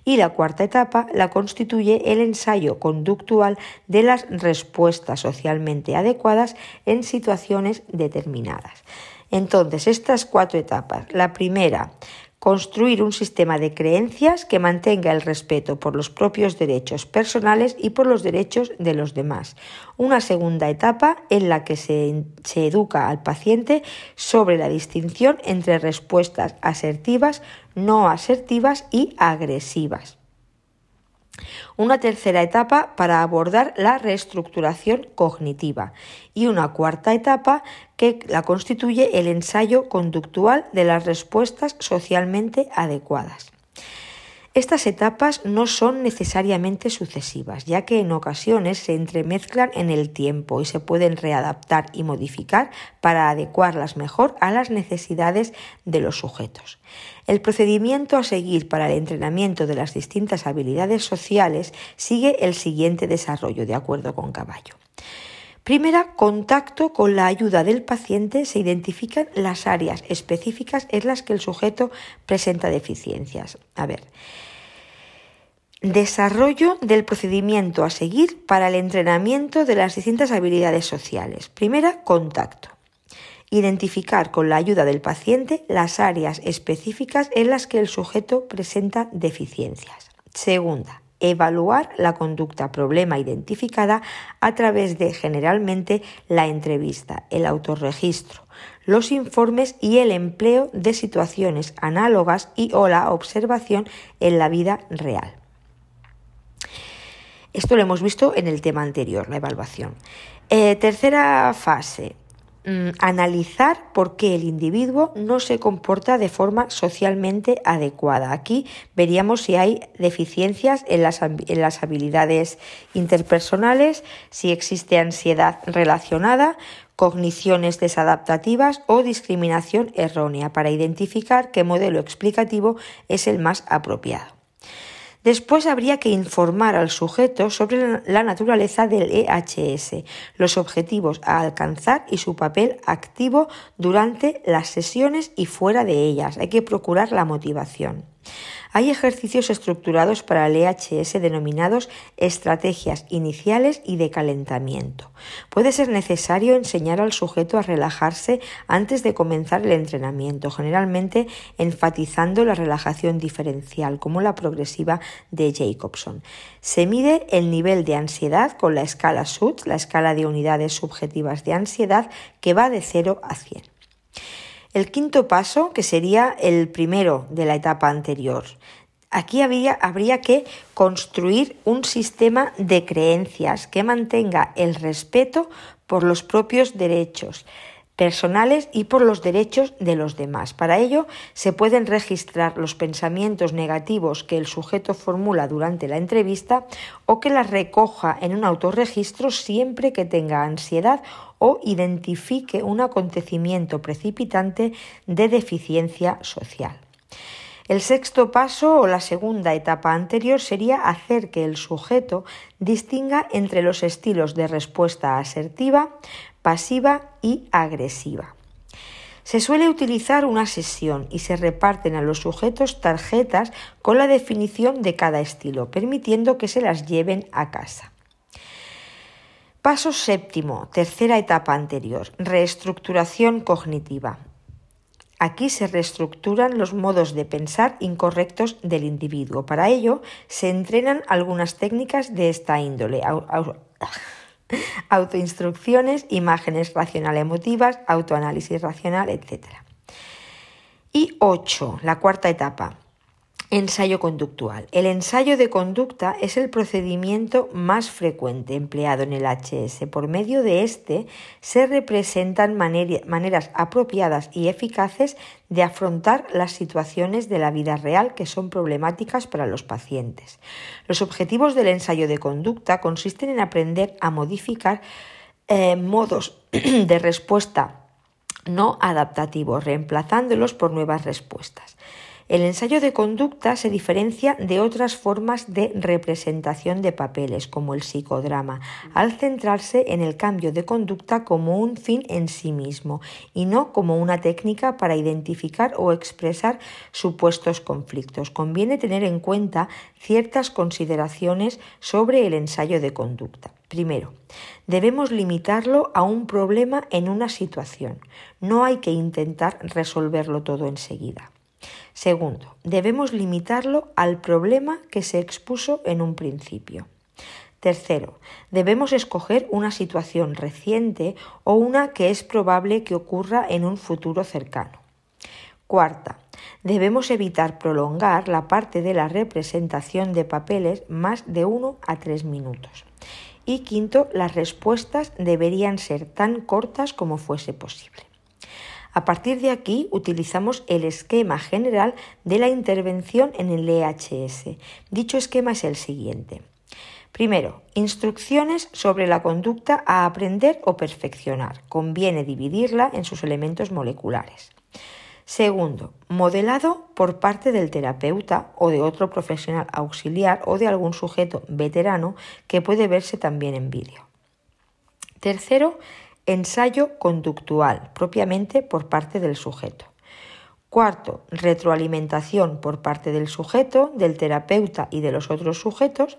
y la cuarta etapa la constituye el ensayo conductual de las respuestas socialmente adecuadas en situaciones determinadas. Entonces, estas cuatro etapas, la primera, construir un sistema de creencias que mantenga el respeto por los propios derechos personales y por los derechos de los demás. Una segunda etapa en la que se, se, educa al paciente sobre la distinción entre respuestas asertivas, no asertivas y agresivas. Una tercera etapa para abordar la reestructuración cognitiva y una cuarta etapa que la constituye el ensayo conductual de las respuestas socialmente adecuadas. Estas etapas no son necesariamente sucesivas, ya que en ocasiones se entremezclan en el tiempo y se pueden readaptar y modificar para adecuarlas mejor a las necesidades de los sujetos. El procedimiento a seguir para el entrenamiento de las distintas habilidades sociales sigue el siguiente desarrollo, de acuerdo con Caballo. Primera, contacto con la ayuda del paciente se identifican las áreas específicas en las que el sujeto presenta deficiencias. A ver, Desarrollo del procedimiento a seguir para el entrenamiento de las distintas habilidades sociales. Primera, contacto. Identificar con la ayuda del paciente las áreas específicas en las que el sujeto presenta deficiencias. Segunda, evaluar la conducta problema identificada a través de generalmente la entrevista, el autorregistro, los informes y el empleo de situaciones análogas y o la observación en la vida real. Esto lo hemos visto en el tema anterior, la evaluación. Eh, tercera fase, mm, analizar por qué el individuo no se comporta de forma socialmente adecuada. Aquí veríamos si hay deficiencias en las, en las habilidades interpersonales, si existe ansiedad relacionada, cogniciones desadaptativas o discriminación errónea para identificar qué modelo explicativo es el más apropiado. Después habría que informar al sujeto sobre la naturaleza del EHS, los objetivos a alcanzar y su papel activo durante las sesiones y fuera de ellas. Hay que procurar la motivación. Hay ejercicios estructurados para el EHS denominados estrategias iniciales y de calentamiento. Puede ser necesario enseñar al sujeto a relajarse antes de comenzar el entrenamiento, generalmente enfatizando la relajación diferencial, como la progresiva de Jacobson. Se mide el nivel de ansiedad con la escala SUT, la escala de unidades subjetivas de ansiedad, que va de 0 a 100. El quinto paso, que sería el primero de la etapa anterior, Aquí habría que construir un sistema de creencias que mantenga el respeto por los propios derechos personales y por los derechos de los demás. Para ello se pueden registrar los pensamientos negativos que el sujeto formula durante la entrevista o que las recoja en un autorregistro siempre que tenga ansiedad o identifique un acontecimiento precipitante de deficiencia social. El sexto paso o la segunda etapa anterior sería hacer que el sujeto distinga entre los estilos de respuesta asertiva, pasiva y agresiva. Se suele utilizar una sesión y se reparten a los sujetos tarjetas con la definición de cada estilo, permitiendo que se las lleven a casa. Paso séptimo, tercera etapa anterior, reestructuración cognitiva. Aquí se reestructuran los modos de pensar incorrectos del individuo. Para ello se entrenan algunas técnicas de esta índole. *laughs* Autoinstrucciones, imágenes racional emotivas, autoanálisis racional, etc. Y 8, la cuarta etapa, Ensayo conductual. El ensayo de conducta es el procedimiento más frecuente empleado en el HS. Por medio de este se representan maneras apropiadas y eficaces de afrontar las situaciones de la vida real que son problemáticas para los pacientes. Los objetivos del ensayo de conducta consisten en aprender a modificar eh, modos *clears throat* de respuesta no adaptativos, reemplazándolos por nuevas respuestas. El ensayo de conducta se diferencia de otras formas de representación de papeles, como el psicodrama, al centrarse en el cambio de conducta como un fin en sí mismo y no como una técnica para identificar o expresar supuestos conflictos. Conviene tener en cuenta ciertas consideraciones sobre el ensayo de conducta. Primero, debemos limitarlo a un problema en una situación. No hay que intentar resolverlo todo enseguida. Segundo, debemos limitarlo al problema que se expuso en un principio. Tercero, debemos escoger una situación reciente o una que es probable que ocurra en un futuro cercano. Cuarta, debemos evitar prolongar la parte de la representación de papeles más de uno a tres minutos. Y quinto, las respuestas deberían ser tan cortas como fuese posible. A partir de aquí utilizamos el esquema general de la intervención en el EHS. Dicho esquema es el siguiente. Primero, instrucciones sobre la conducta a aprender o perfeccionar. Conviene dividirla en sus elementos moleculares. Segundo, modelado por parte del terapeuta o de otro profesional auxiliar o de algún sujeto veterano que puede verse también en vídeo. Tercero, Ensayo conductual, propiamente por parte del sujeto. Cuarto, retroalimentación por parte del sujeto, del terapeuta y de los otros sujetos.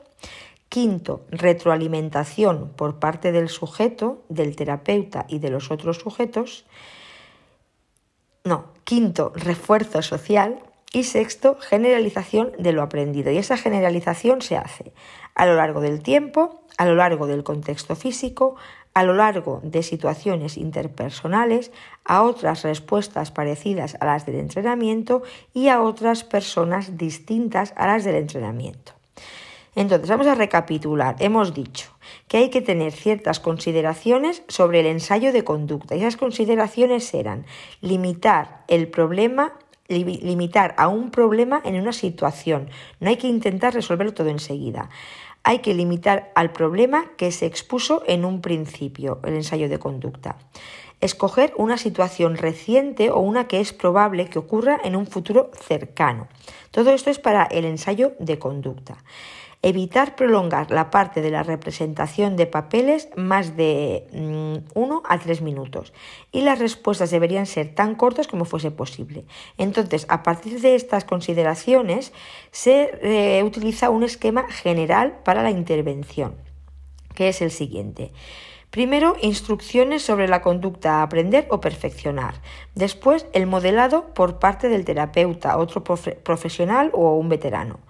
Quinto, retroalimentación por parte del sujeto, del terapeuta y de los otros sujetos. No, quinto, refuerzo social. Y sexto, generalización de lo aprendido. Y esa generalización se hace a lo largo del tiempo, a lo largo del contexto físico, a lo largo de situaciones interpersonales, a otras respuestas parecidas a las del entrenamiento y a otras personas distintas a las del entrenamiento. Entonces, vamos a recapitular. Hemos dicho que hay que tener ciertas consideraciones sobre el ensayo de conducta. Y esas consideraciones eran limitar el problema limitar a un problema en una situación. No hay que intentar resolverlo todo enseguida. Hay que limitar al problema que se expuso en un principio, el ensayo de conducta. Escoger una situación reciente o una que es probable que ocurra en un futuro cercano. Todo esto es para el ensayo de conducta. Evitar prolongar la parte de la representación de papeles más de 1 mm, a 3 minutos. Y las respuestas deberían ser tan cortas como fuese posible. Entonces, a partir de estas consideraciones, se eh, utiliza un esquema general para la intervención, que es el siguiente. Primero, instrucciones sobre la conducta a aprender o perfeccionar. Después, el modelado por parte del terapeuta, otro profesional o un veterano.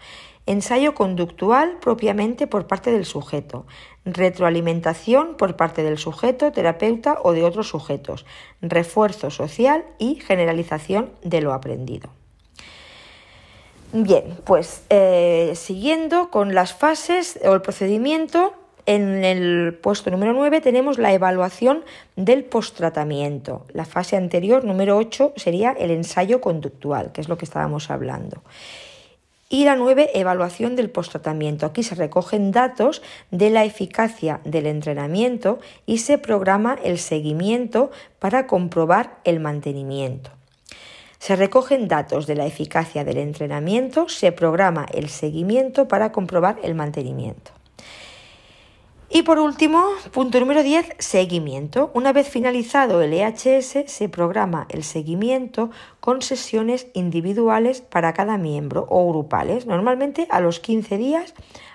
Ensayo conductual propiamente por parte del sujeto. Retroalimentación por parte del sujeto, terapeuta o de otros sujetos. Refuerzo social y generalización de lo aprendido. Bien, pues eh, siguiendo con las fases o el procedimiento, en el puesto número 9 tenemos la evaluación del posttratamiento. La fase anterior, número 8, sería el ensayo conductual, que es lo que estábamos hablando. Y la 9, evaluación del posttratamiento. Aquí se recogen datos de la eficacia del entrenamiento y se programa el seguimiento para comprobar el mantenimiento. Se recogen datos de la eficacia del entrenamiento, se programa el seguimiento para comprobar el mantenimiento. Y por último, punto número 10, seguimiento. Una vez finalizado el EHS, se programa el seguimiento con sesiones individuales para cada miembro o grupales, normalmente a los 15 días,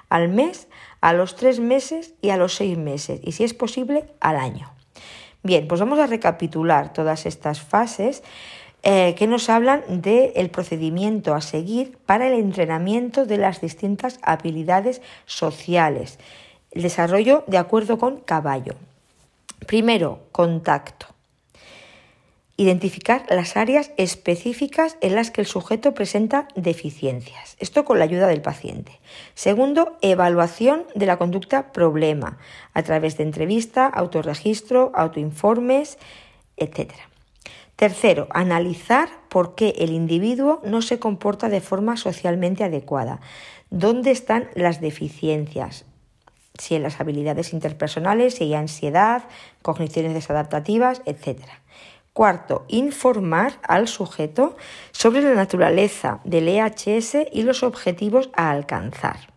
al mes, a los 3 meses y a los 6 meses, y si es posible, al año. Bien, pues vamos a recapitular todas estas fases eh, que nos hablan del procedimiento a seguir para el entrenamiento de las distintas habilidades sociales el desarrollo de acuerdo con caballo. Primero, contacto. Identificar las áreas específicas en las que el sujeto presenta deficiencias. Esto con la ayuda del paciente. Segundo, evaluación de la conducta problema a través de entrevista, autorregistro, autoinformes, etc. Tercero, analizar por qué el individuo no se comporta de forma socialmente adecuada. ¿Dónde están las deficiencias? Si en las habilidades interpersonales, si hay ansiedad, cogniciones desadaptativas, etc. Cuarto, informar al sujeto sobre la naturaleza del EHS y los objetivos a alcanzar.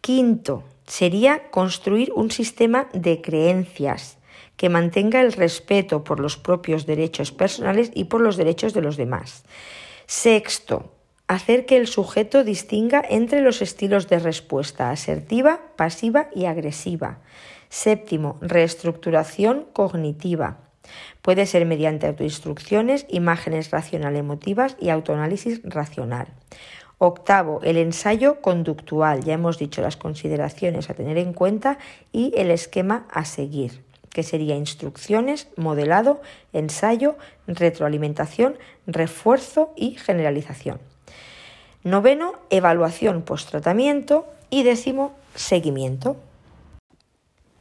Quinto, sería construir un sistema de creencias que mantenga el respeto por los propios derechos personales y por los derechos de los demás. Sexto, hacer que el sujeto distinga entre los estilos de respuesta asertiva, pasiva y agresiva. Séptimo, reestructuración cognitiva. Puede ser mediante autoinstrucciones, imágenes racional emotivas y autoanálisis racional. Octavo, el ensayo conductual. Ya hemos dicho las consideraciones a tener en cuenta y el esquema a seguir, que sería instrucciones, modelado, ensayo, retroalimentación, refuerzo y generalización. Noveno, evaluación post-tratamiento. Y décimo, seguimiento.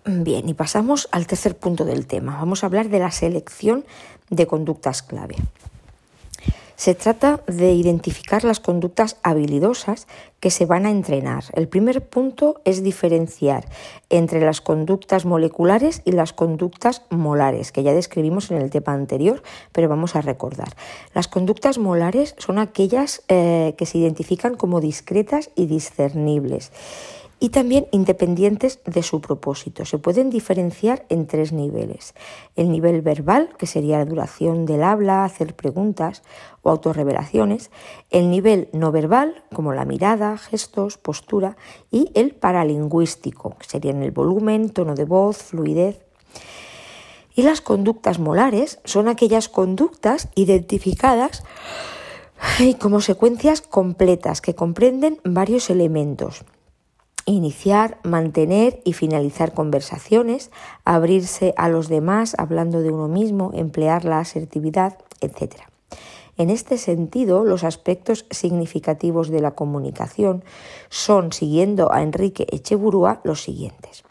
Bien, y pasamos al tercer punto del tema. Vamos a hablar de la selección de conductas clave. Se trata de identificar las conductas habilidosas que se van a entrenar. El primer punto es diferenciar entre las conductas moleculares y las conductas molares, que ya describimos en el tema anterior, pero vamos a recordar. Las conductas molares son aquellas eh, que se identifican como discretas y discernibles y también independientes de su propósito. Se pueden diferenciar en tres niveles. El nivel verbal, que sería la duración del habla, hacer preguntas o autorrevelaciones. El nivel no verbal, como la mirada, gestos, postura. Y el paralingüístico, que serían el volumen, tono de voz, fluidez. Y las conductas molares son aquellas conductas identificadas como secuencias completas que comprenden varios elementos iniciar, mantener y finalizar conversaciones, abrirse a los demás hablando de uno mismo, emplear la asertividad, etc. En este sentido, los aspectos significativos de la comunicación son, siguiendo a Enrique Echeburúa, los siguientes.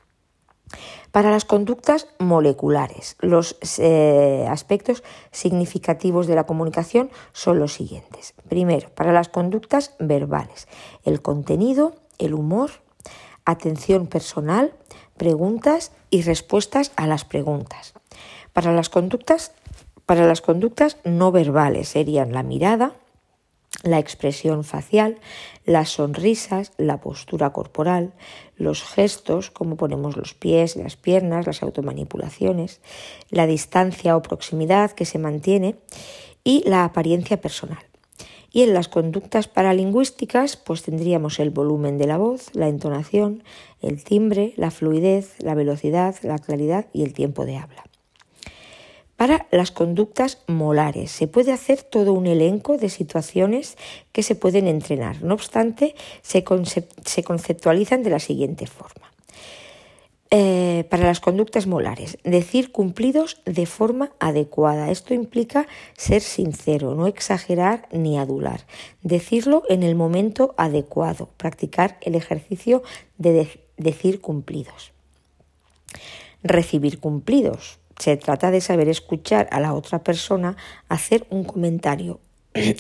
Para las conductas moleculares, los eh, aspectos significativos de la comunicación son los siguientes. Primero, para las conductas verbales, el contenido, el humor, atención personal, preguntas y respuestas a las preguntas. Para las conductas, para las conductas no verbales serían la mirada, la expresión facial, las sonrisas, la postura corporal, los gestos, como ponemos los pies, las piernas, las automanipulaciones, la distancia o proximidad que se mantiene y la apariencia personal. Y en las conductas paralingüísticas, pues tendríamos el volumen de la voz, la entonación, el timbre, la fluidez, la velocidad, la claridad y el tiempo de habla. Para las conductas molares se puede hacer todo un elenco de situaciones que se pueden entrenar. No obstante, se, conceptualizan de la siguiente forma. Eh, para las conductas molares, decir cumplidos de forma adecuada. Esto implica ser sincero, no exagerar ni adular. Decirlo en el momento adecuado, practicar el ejercicio de decir cumplidos. Recibir cumplidos se trata de saber escuchar a la otra persona hacer un comentario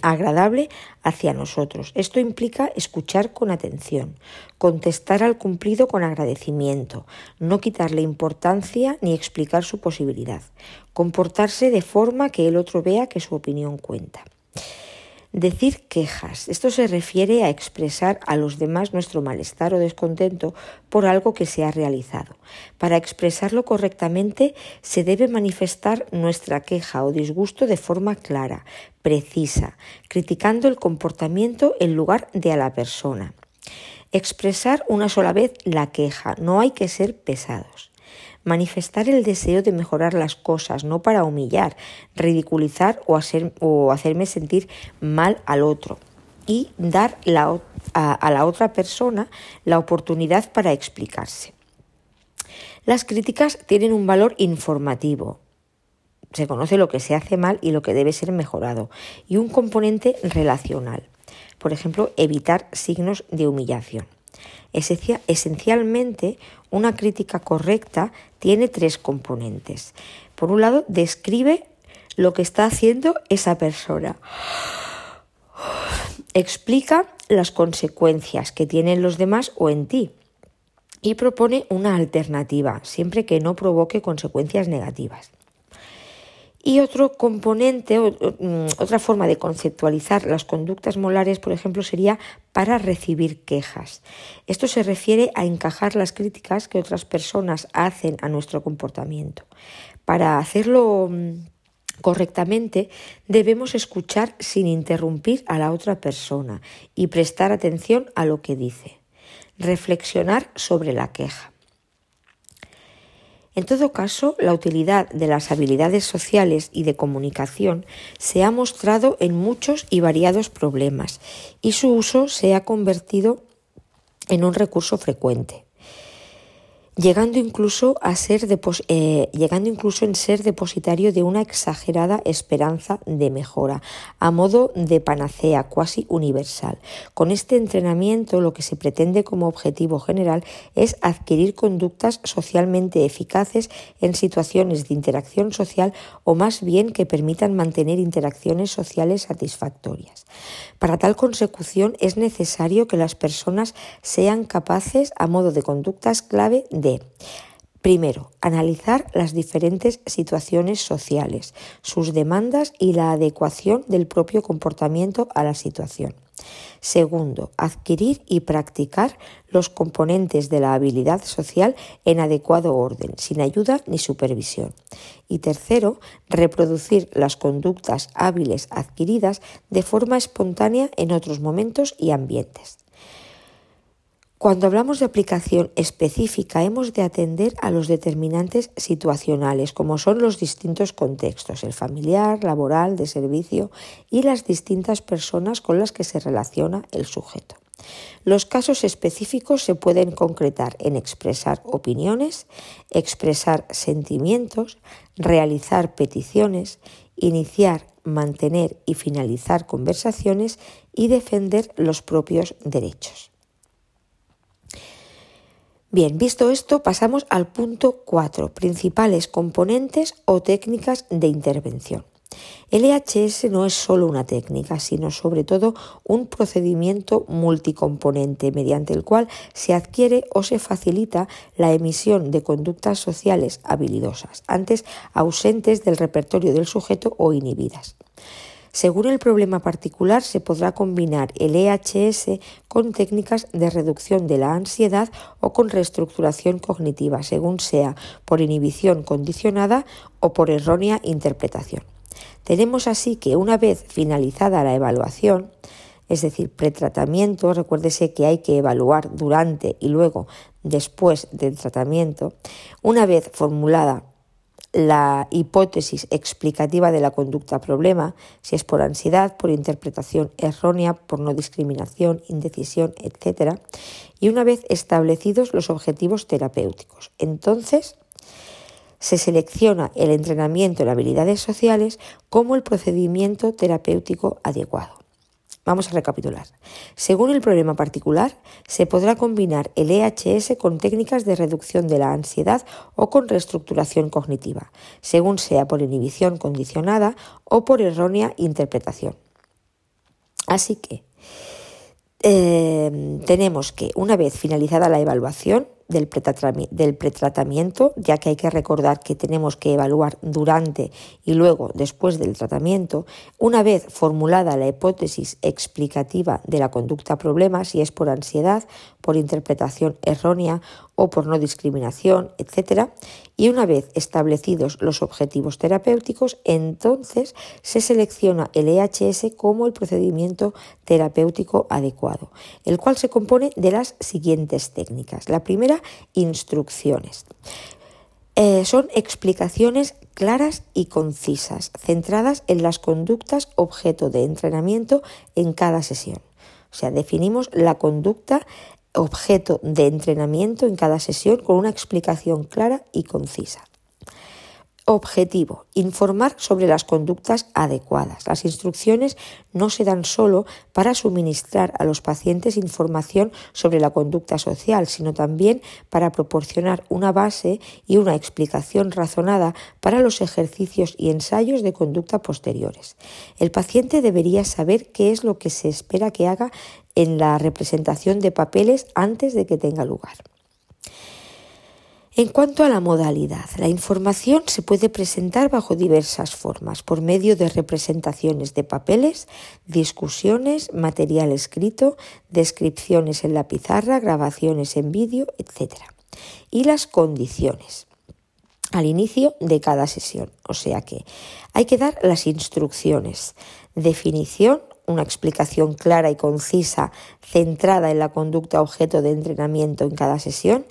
agradable hacia nosotros. Esto implica escuchar con atención, contestar al cumplido con agradecimiento, no quitarle importancia ni explicar su posibilidad, comportarse de forma que el otro vea que su opinión cuenta. Decir quejas. Esto se refiere a expresar a los demás nuestro malestar o descontento por algo que se ha realizado. Para expresarlo correctamente se debe manifestar nuestra queja o disgusto de forma clara, precisa, criticando el comportamiento en lugar de a la persona. Expresar una sola vez la queja, no hay que ser pesados manifestar el deseo de mejorar las cosas, no para humillar, ridiculizar o, hacerme sentir mal al otro. Y dar a la otra persona la oportunidad para explicarse. Las críticas tienen un valor informativo, se conoce lo que se hace mal y lo que debe ser mejorado, y un componente relacional. Por ejemplo, evitar signos de humillación. Esencialmente, una crítica correcta tiene tres componentes. Por un lado, describe lo que está haciendo esa persona. Explica las consecuencias que tienen los demás o en ti. Y propone una alternativa, siempre que no provoque consecuencias negativas. Y otro componente, mm, otra forma de conceptualizar las conductas molares, por ejemplo, sería para recibir quejas. Esto se refiere a encajar las críticas que otras personas hacen a nuestro comportamiento. Para hacerlo mm, correctamente, debemos escuchar sin interrumpir a la otra persona y prestar atención a lo que dice. Reflexionar sobre la queja. En todo caso, la utilidad de las habilidades sociales y de comunicación se ha mostrado en muchos y variados problemas y su uso se ha convertido en un recurso frecuente llegando incluso a ser eh, llegando incluso en ser depositario de una exagerada esperanza de mejora, a modo de panacea cuasi universal. Con este entrenamiento lo que se pretende como objetivo general es adquirir conductas socialmente eficaces en situaciones de interacción social o más bien que permitan mantener interacciones sociales satisfactorias. Para tal consecución es necesario que las personas sean capaces, a modo de conductas clave, de Primero, analizar las diferentes situaciones sociales, sus demandas y la adecuación del propio comportamiento a la situación. Segundo, adquirir y practicar los componentes de la habilidad social en adecuado orden, sin ayuda ni supervisión. Y tercero, reproducir las conductas hábiles adquiridas de forma espontánea en otros momentos y ambientes. Cuando hablamos de aplicación específica hemos de atender a los determinantes situacionales, como son los distintos contextos, el familiar, laboral, de servicio y las distintas personas con las que se relaciona el sujeto. Los casos específicos se pueden concretar en expresar opiniones, expresar sentimientos, realizar peticiones, iniciar, mantener y finalizar conversaciones y defender los propios derechos. Bien, visto esto, pasamos al punto 4, principales componentes o técnicas de intervención. El EHS no es solo una técnica, sino sobre todo un procedimiento multicomponente mediante el cual se adquiere o se facilita la emisión de conductas sociales habilidosas, antes ausentes del repertorio del sujeto o inhibidas. Según el problema particular, se podrá combinar el EHS con técnicas de reducción de la ansiedad o con reestructuración cognitiva, según sea por inhibición condicionada o por errónea interpretación. Tenemos así que una vez finalizada la evaluación, es decir, pretratamiento, recuérdese que hay que evaluar durante y luego después del tratamiento, una vez formulada la hipótesis explicativa de la conducta problema, si es por ansiedad, por interpretación errónea, por no discriminación, indecisión, etc. Y una vez establecidos los objetivos terapéuticos, entonces se selecciona el entrenamiento en habilidades sociales como el procedimiento terapéutico adecuado. Vamos a recapitular. Según el problema particular, se podrá combinar el EHS con técnicas de reducción de la ansiedad o con reestructuración cognitiva, según sea por inhibición condicionada o por errónea interpretación. Así que eh, tenemos que, una vez finalizada la evaluación, del, pretratamiento, ya que hay que recordar que tenemos que evaluar durante y luego después del tratamiento, una vez formulada la hipótesis explicativa de la conducta problema, si es por ansiedad, por interpretación errónea o por no discriminación, etc. Y una vez establecidos los objetivos terapéuticos, entonces se selecciona el EHS como el procedimiento terapéutico adecuado, el cual se compone de las siguientes técnicas. La primera, instrucciones. Eh, son explicaciones claras y concisas, centradas en las conductas objeto de entrenamiento en cada sesión. O sea, definimos la conducta objeto de entrenamiento en cada sesión con una explicación clara y concisa. Objetivo. Informar sobre las conductas adecuadas. Las instrucciones no se dan solo para suministrar a los pacientes información sobre la conducta social, sino también para proporcionar una base y una explicación razonada para los ejercicios y ensayos de conducta posteriores. El paciente debería saber qué es lo que se espera que haga en la representación de papeles antes de que tenga lugar. En cuanto a la modalidad, la información se puede presentar bajo diversas formas, por medio de representaciones de papeles, discusiones, material escrito, descripciones en la pizarra, grabaciones en vídeo, etc. Y las condiciones al inicio de cada sesión. O sea que hay que dar las instrucciones, definición, una explicación clara y concisa centrada en la conducta objeto de entrenamiento en cada sesión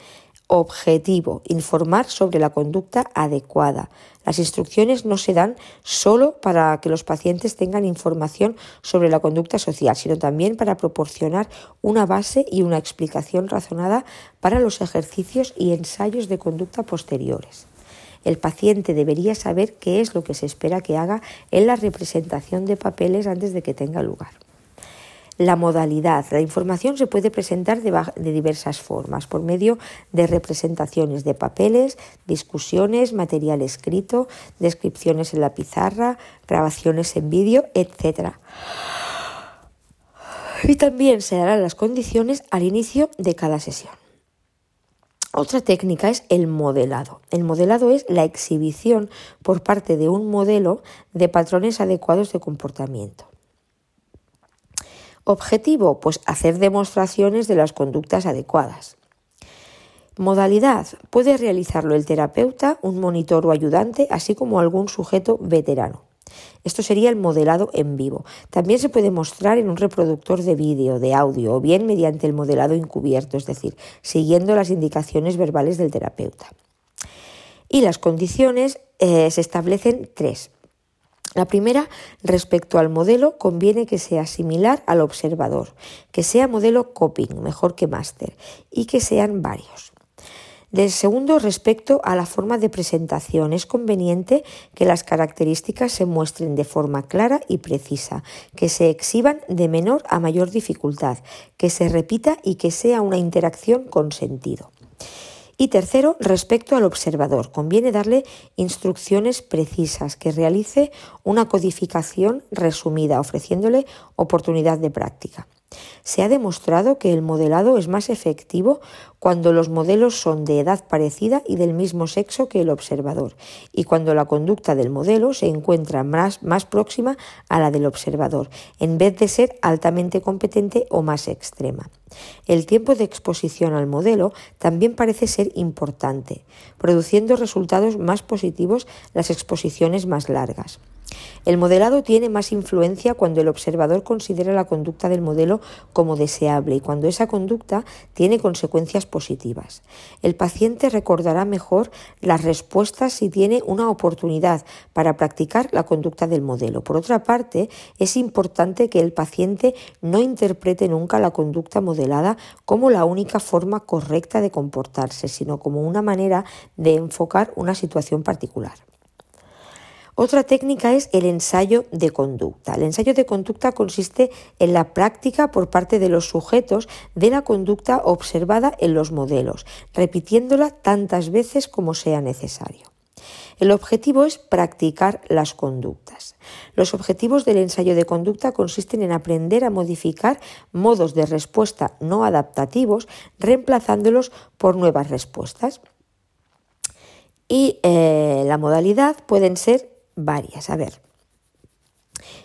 Objetivo, informar sobre la conducta adecuada. Las instrucciones no se dan solo para que los pacientes tengan información sobre la conducta social, sino también para proporcionar una base y una explicación razonada para los ejercicios y ensayos de conducta posteriores. El paciente debería saber qué es lo que se espera que haga en la representación de papeles antes de que tenga lugar. La modalidad. La información se puede presentar de, diversas formas, por medio de representaciones de papeles, discusiones, material escrito, descripciones en la pizarra, grabaciones en vídeo, etc. Y también se darán las condiciones al inicio de cada sesión. Otra técnica es el modelado. El modelado es la exhibición por parte de un modelo de patrones adecuados de comportamiento. Objetivo, pues hacer demostraciones de las conductas adecuadas. Modalidad, puede realizarlo el terapeuta, un monitor o ayudante, así como algún sujeto veterano. Esto sería el modelado en vivo. También se puede mostrar en un reproductor de vídeo, de audio, o bien mediante el modelado encubierto, es decir, siguiendo las indicaciones verbales del terapeuta. Y las condiciones eh, se establecen tres. La primera, respecto al modelo, conviene que sea similar al observador, que sea modelo coping, mejor que máster, y que sean varios. Del segundo, respecto a la forma de presentación, es conveniente que las características se muestren de forma clara y precisa, que se exhiban de menor a mayor dificultad, que se repita y que sea una interacción con sentido. Y tercero, respecto al observador, conviene darle instrucciones precisas, que realice una codificación resumida, ofreciéndole oportunidad de práctica. Se ha demostrado que el modelado es más efectivo cuando los modelos son de edad parecida y del mismo sexo que el observador, y cuando la conducta del modelo se encuentra más, próxima a la del observador, en vez de ser altamente competente o más extrema. El tiempo de exposición al modelo también parece ser importante, produciendo resultados más positivos las exposiciones más largas. El modelado tiene más influencia cuando el observador considera la conducta del modelo como deseable y cuando esa conducta tiene consecuencias positivas. El paciente recordará mejor las respuestas si tiene una oportunidad para practicar la conducta del modelo. Por otra parte, es importante que el paciente no interprete nunca la conducta modelada como la única forma correcta de comportarse, sino como una manera de enfocar una situación particular. Otra técnica es el ensayo de conducta. El ensayo de conducta consiste en la práctica por parte de los sujetos de la conducta observada en los modelos, repitiéndola tantas veces como sea necesario. El objetivo es practicar las conductas. Los objetivos del ensayo de conducta consisten en aprender a modificar modos de respuesta no adaptativos, reemplazándolos por nuevas respuestas. Y eh, la modalidad pueden ser varias. A ver.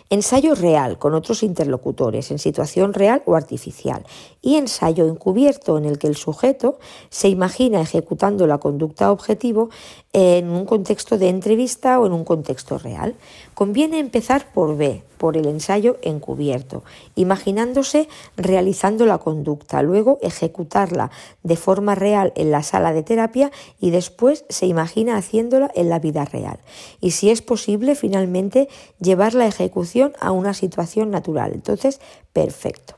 Ensayo real con otros interlocutores en situación real o artificial. Y ensayo encubierto en el que el sujeto se imagina ejecutando la conducta objetivo en un contexto de entrevista o en un contexto real. Conviene empezar por B, por el ensayo encubierto, imaginándose realizando la conducta, luego ejecutarla de forma real en la sala de terapia y después se imagina haciéndola en la vida real. Y si es posible, finalmente llevar la ejecución a una situación natural. Entonces, perfecto.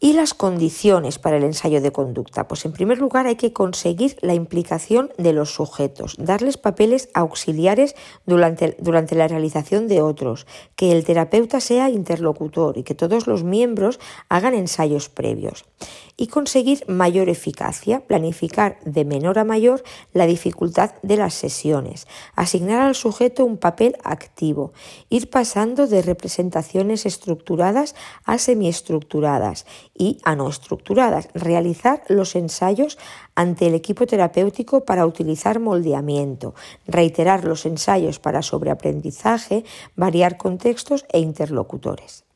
¿Y las condiciones para el ensayo de conducta? Pues en primer lugar hay que conseguir la implicación de los sujetos, darles papeles auxiliares durante, durante, la realización de otros, que el terapeuta sea interlocutor y que todos los miembros hagan ensayos previos y conseguir mayor eficacia, planificar de menor a mayor la dificultad de las sesiones, asignar al sujeto un papel activo, ir pasando de representaciones estructuradas a semiestructuradas y a no estructuradas, realizar los ensayos ante el equipo terapéutico para utilizar moldeamiento, reiterar los ensayos para sobreaprendizaje, variar contextos e interlocutores.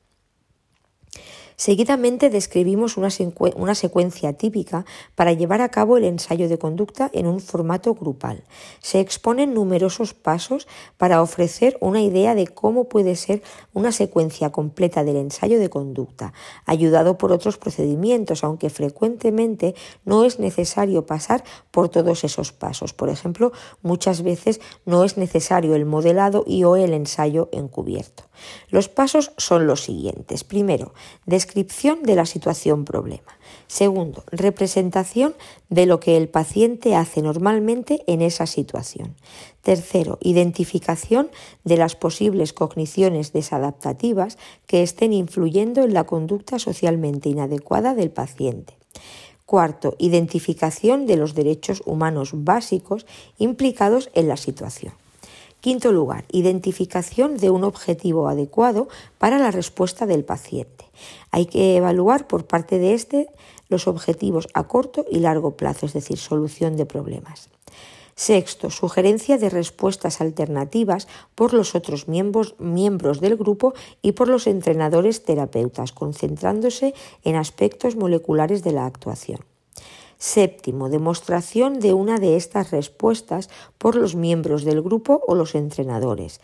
Seguidamente describimos una, secuencia típica para llevar a cabo el ensayo de conducta en un formato grupal. Se exponen numerosos pasos para ofrecer una idea de cómo puede ser una secuencia completa del ensayo de conducta, ayudado por otros procedimientos, aunque frecuentemente no es necesario pasar por todos esos pasos. Por ejemplo, muchas veces no es necesario el modelado y o el ensayo encubierto. Los pasos son los siguientes. Primero, descripción de la situación problema. Segundo, representación de lo que el paciente hace normalmente en esa situación. Tercero, identificación de las posibles cogniciones desadaptativas que estén influyendo en la conducta socialmente inadecuada del paciente. Cuarto, identificación de los derechos humanos básicos implicados en la situación. Quinto lugar, identificación de un objetivo adecuado para la respuesta del paciente. Hay que evaluar por parte de este los objetivos a corto y largo plazo, es decir, solución de problemas. Sexto, sugerencia de respuestas alternativas por los otros miembros, miembros, del grupo y por los entrenadores terapeutas, concentrándose en aspectos moleculares de la actuación. Séptimo, demostración de una de estas respuestas por los miembros del grupo o los entrenadores.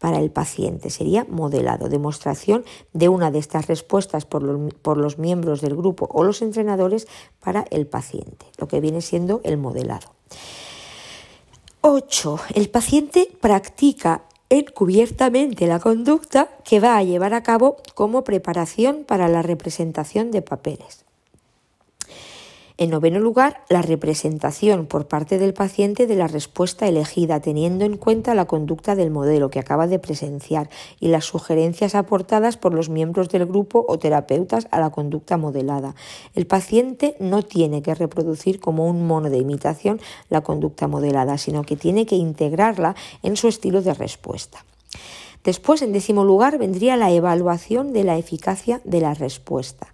Para el paciente sería modelado, demostración de una de estas respuestas por los, por los miembros del grupo o los entrenadores para el paciente, lo que viene siendo el modelado. 8. El paciente practica encubiertamente la conducta que va a llevar a cabo como preparación para la representación de papeles. En noveno lugar, la representación por parte del paciente de la respuesta elegida, teniendo en cuenta la conducta del modelo que acaba de presenciar y las sugerencias aportadas por los miembros del grupo o terapeutas a la conducta modelada. El paciente no tiene que reproducir como un mono de imitación la conducta modelada, sino que tiene que integrarla en su estilo de respuesta. Después, en décimo lugar, vendría la evaluación de la eficacia de la respuesta.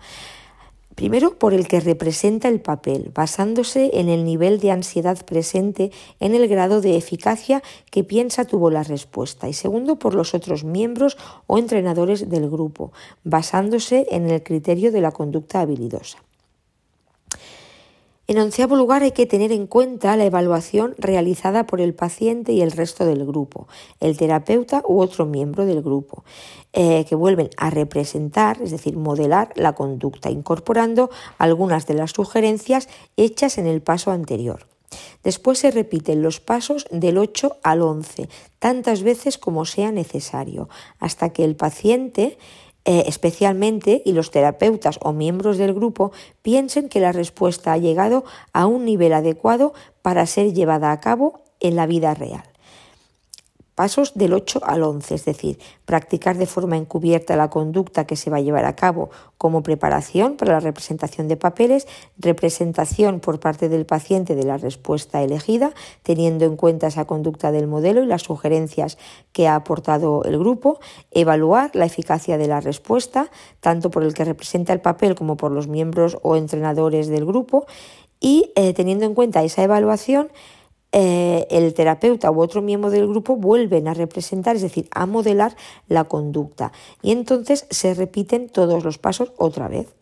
Primero, por el que representa el papel, basándose en el nivel de ansiedad presente en el grado de eficacia que piensa tuvo la respuesta. Y segundo, por los otros miembros o entrenadores del grupo, basándose en el criterio de la conducta habilidosa. En onceavo lugar, hay que tener en cuenta la evaluación realizada por el paciente y el resto del grupo, el terapeuta u otro miembro del grupo, eh, que vuelven a representar, es decir, modelar la conducta, incorporando algunas de las sugerencias hechas en el paso anterior. Después se repiten los pasos del 8 al 11, tantas veces como sea necesario, hasta que el paciente eh, especialmente y los terapeutas o miembros del grupo piensen que la respuesta ha llegado a un nivel adecuado para ser llevada a cabo en la vida real. Pasos del 8 al 11, es decir, practicar de forma encubierta la conducta que se va a llevar a cabo como preparación para la representación de papeles, representación por parte del paciente de la respuesta elegida, teniendo en cuenta esa conducta del modelo y las sugerencias que ha aportado el grupo, evaluar la eficacia de la respuesta, tanto por el que representa el papel como por los miembros o entrenadores del grupo, y eh, teniendo en cuenta esa evaluación, eh, el terapeuta u otro miembro del grupo vuelven a representar, es decir, a modelar la conducta. Y entonces se repiten todos los pasos otra vez.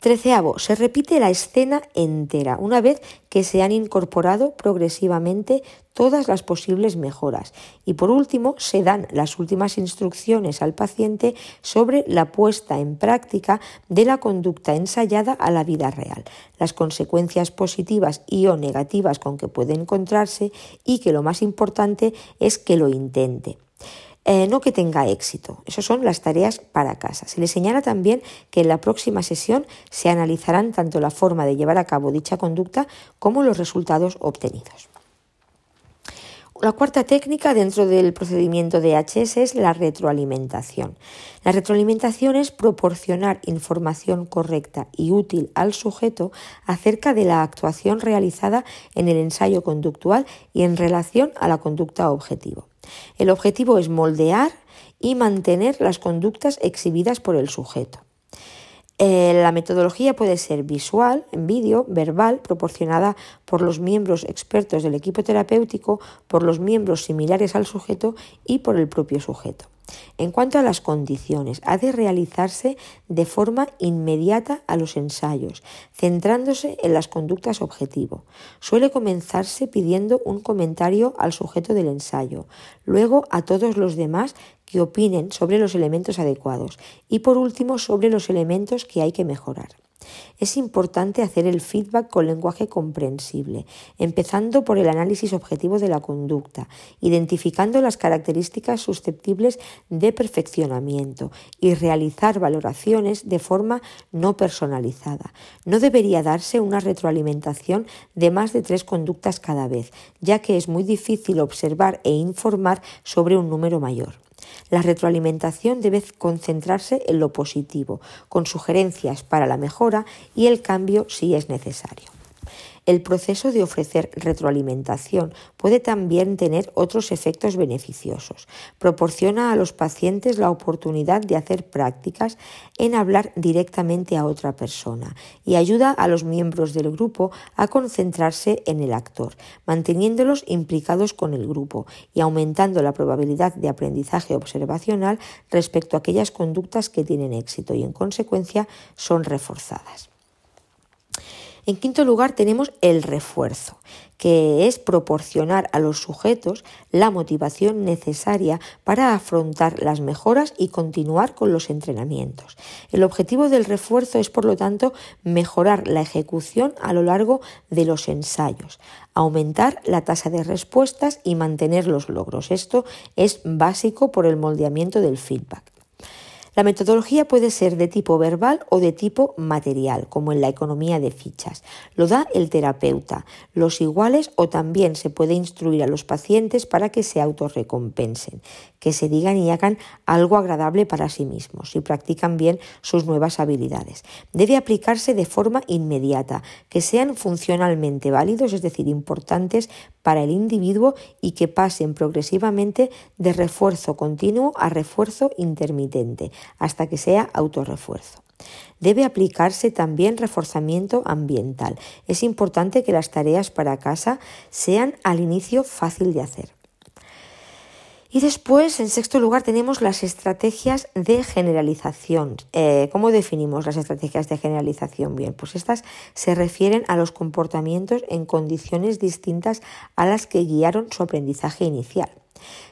Treceavo, se repite la escena entera, una vez que se han incorporado progresivamente todas las posibles mejoras. Y por último, se dan las últimas instrucciones al paciente sobre la puesta en práctica de la conducta ensayada a la vida real, las consecuencias positivas y o negativas con que puede encontrarse y que lo más importante es que lo intente. Eh, no que tenga éxito. Esas son las tareas para casa. Se le señala también que en la próxima sesión se analizarán tanto la forma de llevar a cabo dicha conducta como los resultados obtenidos. La cuarta técnica dentro del procedimiento de HS es la retroalimentación. La retroalimentación es proporcionar información correcta y útil al sujeto acerca de la actuación realizada en el ensayo conductual y en relación a la conducta objetivo. El objetivo es moldear y mantener las conductas exhibidas por el sujeto. Eh, la metodología puede ser visual, en vídeo, verbal, proporcionada por los miembros expertos del equipo terapéutico, por los miembros similares al sujeto y por el propio sujeto. En cuanto a las condiciones, ha de realizarse de forma inmediata a los ensayos, centrándose en las conductas objetivo. Suele comenzarse pidiendo un comentario al sujeto del ensayo, luego a todos los demás que opinen sobre los elementos adecuados y por último sobre los elementos que hay que mejorar. Es importante hacer el feedback con lenguaje comprensible, empezando por el análisis objetivo de la conducta, identificando las características susceptibles de perfeccionamiento y realizar valoraciones de forma no personalizada. No debería darse una retroalimentación de más de tres conductas cada vez, ya que es muy difícil observar e informar sobre un número mayor. La retroalimentación debe concentrarse en lo positivo, con sugerencias para la mejora y el cambio si es necesario. El proceso de ofrecer retroalimentación puede también tener otros efectos beneficiosos. Proporciona a los pacientes la oportunidad de hacer prácticas en hablar directamente a otra persona y ayuda a los miembros del grupo a concentrarse en el actor, manteniéndolos implicados con el grupo y aumentando la probabilidad de aprendizaje observacional respecto a aquellas conductas que tienen éxito y en consecuencia son reforzadas. En quinto lugar tenemos el refuerzo, que es proporcionar a los sujetos la motivación necesaria para afrontar las mejoras y continuar con los entrenamientos. El objetivo del refuerzo es, por lo tanto, mejorar la ejecución a lo largo de los ensayos, aumentar la tasa de respuestas y mantener los logros. Esto es básico por el moldeamiento del feedback. La metodología puede ser de tipo verbal o de tipo material, como en la economía de fichas. Lo da el terapeuta, los iguales o también se puede instruir a los pacientes para que se autorrecompensen, que se digan y hagan algo agradable para sí mismos y practican bien sus nuevas habilidades. Debe aplicarse de forma inmediata, que sean funcionalmente válidos, es decir, importantes para el individuo y que pasen progresivamente de refuerzo continuo a refuerzo intermitente, hasta que sea autorrefuerzo. Debe aplicarse también reforzamiento ambiental. Es importante que las tareas para casa sean al inicio fácil de hacer. Y después, en sexto lugar, tenemos las estrategias de generalización. Eh, ¿Cómo definimos las estrategias de generalización? Bien, pues estas se refieren a los comportamientos en condiciones distintas a las que guiaron su aprendizaje inicial.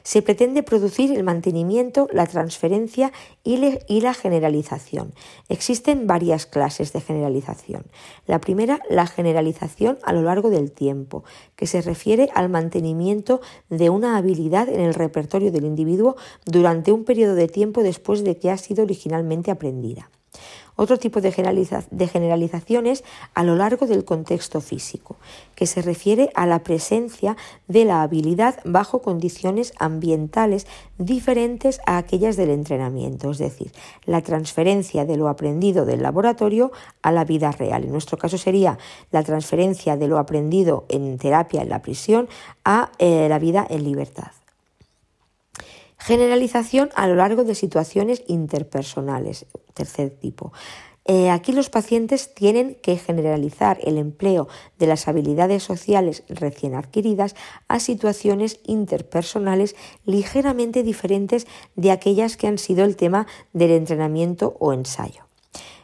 Se pretende producir el mantenimiento, la transferencia y, la generalización. Existen varias clases de generalización. La primera, la generalización a lo largo del tiempo, que se refiere al mantenimiento de una habilidad en el repertorio del individuo durante un periodo de tiempo después de que ha sido originalmente aprendida. Otro tipo de, generalizaciones a lo largo del contexto físico, que se refiere a la presencia de la habilidad bajo condiciones ambientales diferentes a aquellas del entrenamiento, es decir, la transferencia de lo aprendido del laboratorio a la vida real. En nuestro caso sería la transferencia de lo aprendido en terapia en la prisión a eh, la vida en libertad. Generalización a lo largo de situaciones interpersonales, tercer tipo. Eh, aquí los pacientes tienen que generalizar el empleo de las habilidades sociales recién adquiridas a situaciones interpersonales ligeramente diferentes de aquellas que han sido el tema del entrenamiento o ensayo.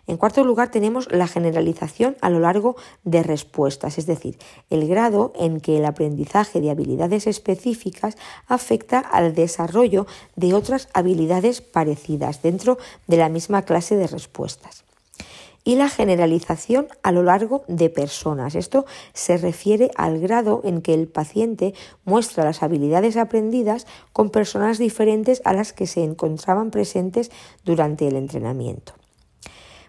En cuarto lugar tenemos la generalización a lo largo de respuestas, es decir, el grado en que el aprendizaje de habilidades específicas afecta al desarrollo de otras habilidades parecidas dentro de la misma clase de respuestas y la generalización a lo largo de personas. Esto se refiere al grado en que el paciente muestra las habilidades aprendidas con personas diferentes a las que se encontraban presentes durante el entrenamiento.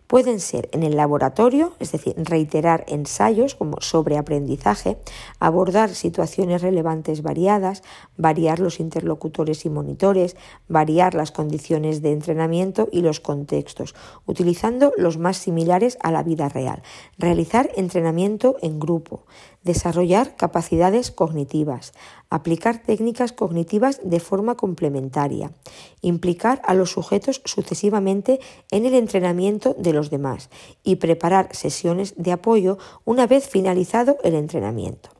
Pueden ser en el laboratorio, es decir, reiterar ensayos como sobreaprendizaje, abordar situaciones relevantes variadas, variar los interlocutores y monitores, variar las condiciones de entrenamiento y los contextos, utilizando los más similares a la vida real, realizar entrenamiento en grupo, desarrollar capacidades cognitivas, aplicar técnicas cognitivas de forma complementaria, implicar a los sujetos sucesivamente en el entrenamiento de los demás y preparar sesiones de apoyo una vez finalizado el entrenamiento.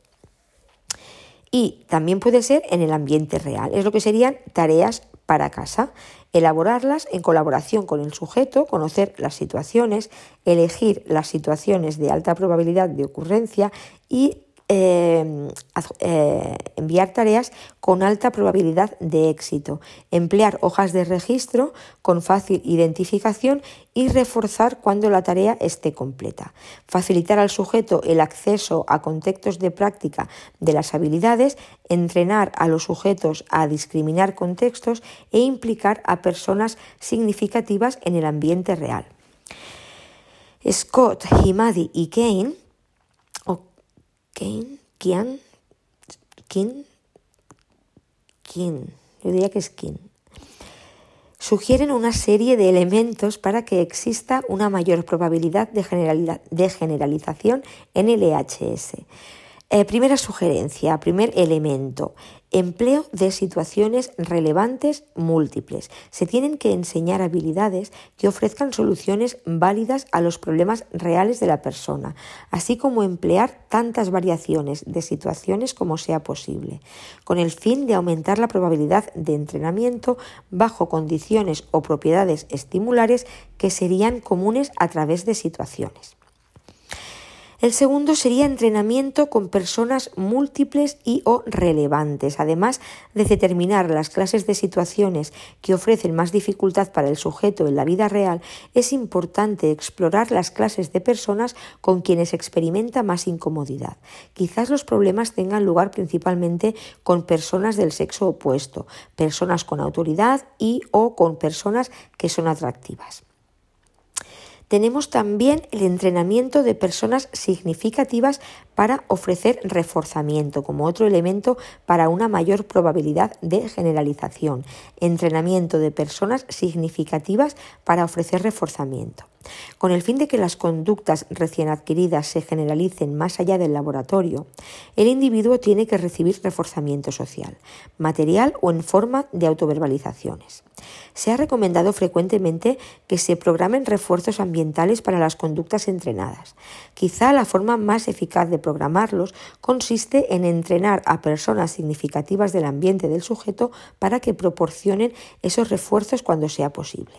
Y también puede ser en el ambiente real, es lo que serían tareas para casa, elaborarlas en colaboración con el sujeto, conocer las situaciones, elegir las situaciones de alta probabilidad de ocurrencia y Em, eh, enviar tareas con alta probabilidad de éxito, emplear hojas de registro con fácil identificación y reforzar cuando la tarea esté completa, facilitar al sujeto el acceso a contextos de práctica de las habilidades, entrenar a los sujetos a discriminar contextos e implicar a personas significativas en el ambiente real. Scott, Himadi y Kane Ken, Kian, Kin, yo diría que es Kin. Sugieren una serie de elementos para que exista una mayor probabilidad de, generalización en el EHS. Eh, primera sugerencia, primer elemento, empleo de situaciones relevantes múltiples. Se tienen que enseñar habilidades que ofrezcan soluciones válidas a los problemas reales de la persona, así como emplear tantas variaciones de situaciones como sea posible, con el fin de aumentar la probabilidad de entrenamiento bajo condiciones o propiedades estimulares que serían comunes a través de situaciones. El segundo sería entrenamiento con personas múltiples y o relevantes. Además de determinar las clases de situaciones que ofrecen más dificultad para el sujeto en la vida real, es importante explorar las clases de personas con quienes experimenta más incomodidad. Quizás los problemas tengan lugar principalmente con personas del sexo opuesto, personas con autoridad y o con personas que son atractivas. Tenemos también el entrenamiento de personas significativas para ofrecer reforzamiento como otro elemento para una mayor probabilidad de generalización. Entrenamiento de personas significativas para ofrecer reforzamiento. Con el fin de que las conductas recién adquiridas se generalicen más allá del laboratorio, el individuo tiene que recibir reforzamiento social, material o en forma de autoverbalizaciones. Se ha recomendado frecuentemente que se programen refuerzos ambientales para las conductas entrenadas. Quizá la forma más eficaz de programarlos consiste en entrenar a personas significativas del ambiente del sujeto para que proporcionen esos refuerzos cuando sea posible.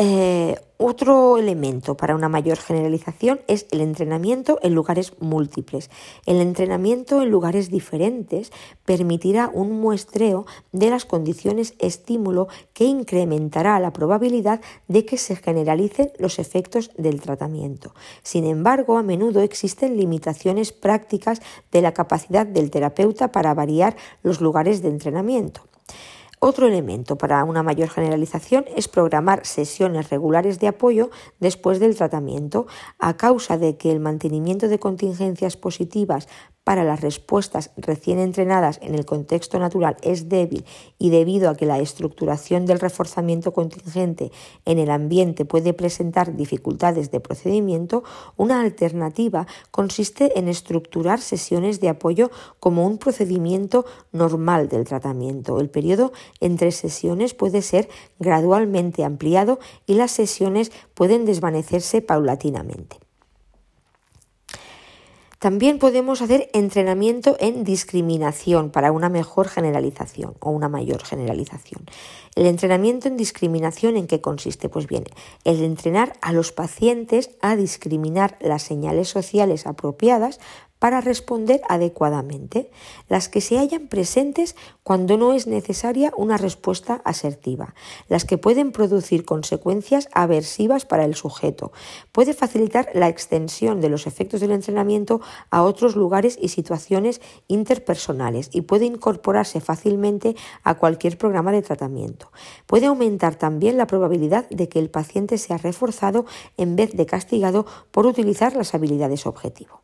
Eh, otro elemento para una mayor generalización es el entrenamiento en lugares múltiples. El entrenamiento en lugares diferentes permitirá un muestreo de las condiciones estímulo que incrementará la probabilidad de que se generalicen los efectos del tratamiento. Sin embargo, a menudo existen limitaciones prácticas de la capacidad del terapeuta para variar los lugares de entrenamiento. Otro elemento para una mayor generalización es programar sesiones regulares de apoyo después del tratamiento, a causa de que el mantenimiento de contingencias positivas para las respuestas recién entrenadas en el contexto natural es débil y debido a que la estructuración del reforzamiento contingente en el ambiente puede presentar dificultades de procedimiento, una alternativa consiste en estructurar sesiones de apoyo como un procedimiento normal del tratamiento. El periodo entre sesiones puede ser gradualmente ampliado y las sesiones pueden desvanecerse paulatinamente. También podemos hacer entrenamiento en discriminación para una mejor generalización o una mayor generalización. El entrenamiento en discriminación en qué consiste? Pues bien, el entrenar a los pacientes a discriminar las señales sociales apropiadas para responder adecuadamente, las que se hallan presentes cuando no es necesaria una respuesta asertiva, las que pueden producir consecuencias aversivas para el sujeto. Puede facilitar la extensión de los efectos del entrenamiento a otros lugares y situaciones interpersonales y puede incorporarse fácilmente a cualquier programa de tratamiento. Puede aumentar también la probabilidad de que el paciente sea reforzado en vez de castigado por utilizar las habilidades objetivo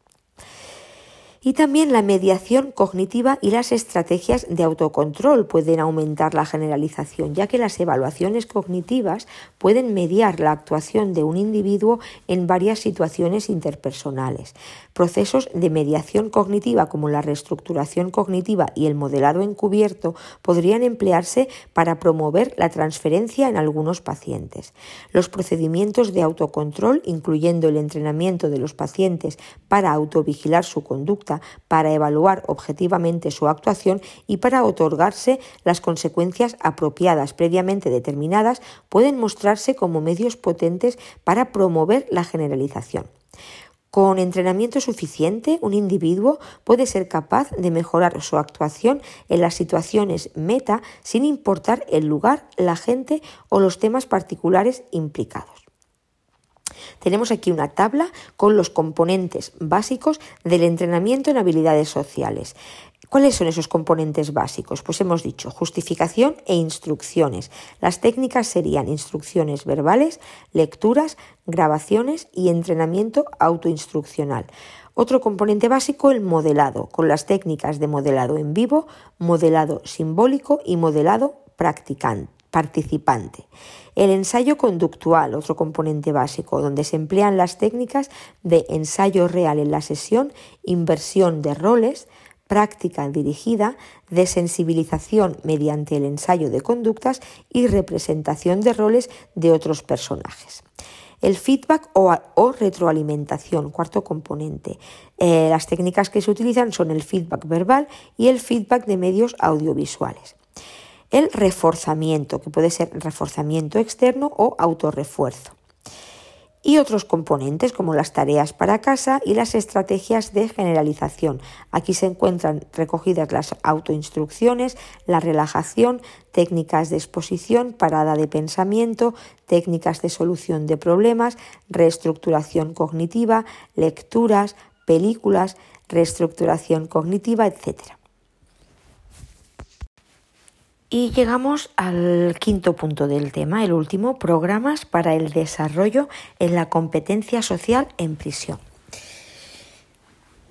y también la mediación cognitiva y las estrategias de autocontrol pueden aumentar la generalización, ya que las evaluaciones cognitivas pueden mediar la actuación de un individuo en varias situaciones interpersonales. Procesos de mediación cognitiva como la reestructuración cognitiva y el modelado encubierto podrían emplearse para promover la transferencia en algunos pacientes. Los procedimientos de autocontrol, incluyendo el entrenamiento de los pacientes para autovigilar su conducta, para evaluar objetivamente su actuación y para otorgarse las consecuencias apropiadas previamente determinadas, pueden mostrarse como medios potentes para promover la generalización. Con entrenamiento suficiente, un individuo puede ser capaz de mejorar su actuación en las situaciones meta sin importar el lugar, la gente o los temas particulares implicados. Tenemos aquí una tabla con los componentes básicos del entrenamiento en habilidades sociales. ¿Cuáles son esos componentes básicos? Pues hemos dicho justificación e instrucciones. Las técnicas serían instrucciones verbales, lecturas, grabaciones y entrenamiento autoinstruccional. Otro componente básico, el modelado, con las técnicas de modelado en vivo, modelado simbólico y modelado practicante participante. El ensayo conductual, otro componente básico, donde se emplean las técnicas de ensayo real en la sesión, inversión de roles, práctica dirigida, desensibilización mediante el ensayo de conductas y representación de roles de otros personajes. El feedback o, retroalimentación, cuarto componente. Eh, las técnicas que se utilizan son el feedback verbal y el feedback de medios audiovisuales el reforzamiento, que puede ser reforzamiento externo o autorrefuerzo. Y otros componentes como las tareas para casa y las estrategias de generalización. Aquí se encuentran recogidas las autoinstrucciones, la relajación, técnicas de exposición, parada de pensamiento, técnicas de solución de problemas, reestructuración cognitiva, lecturas, películas, reestructuración cognitiva, etc. Y llegamos al quinto punto del tema, el último, programas para el desarrollo en la competencia social en prisión.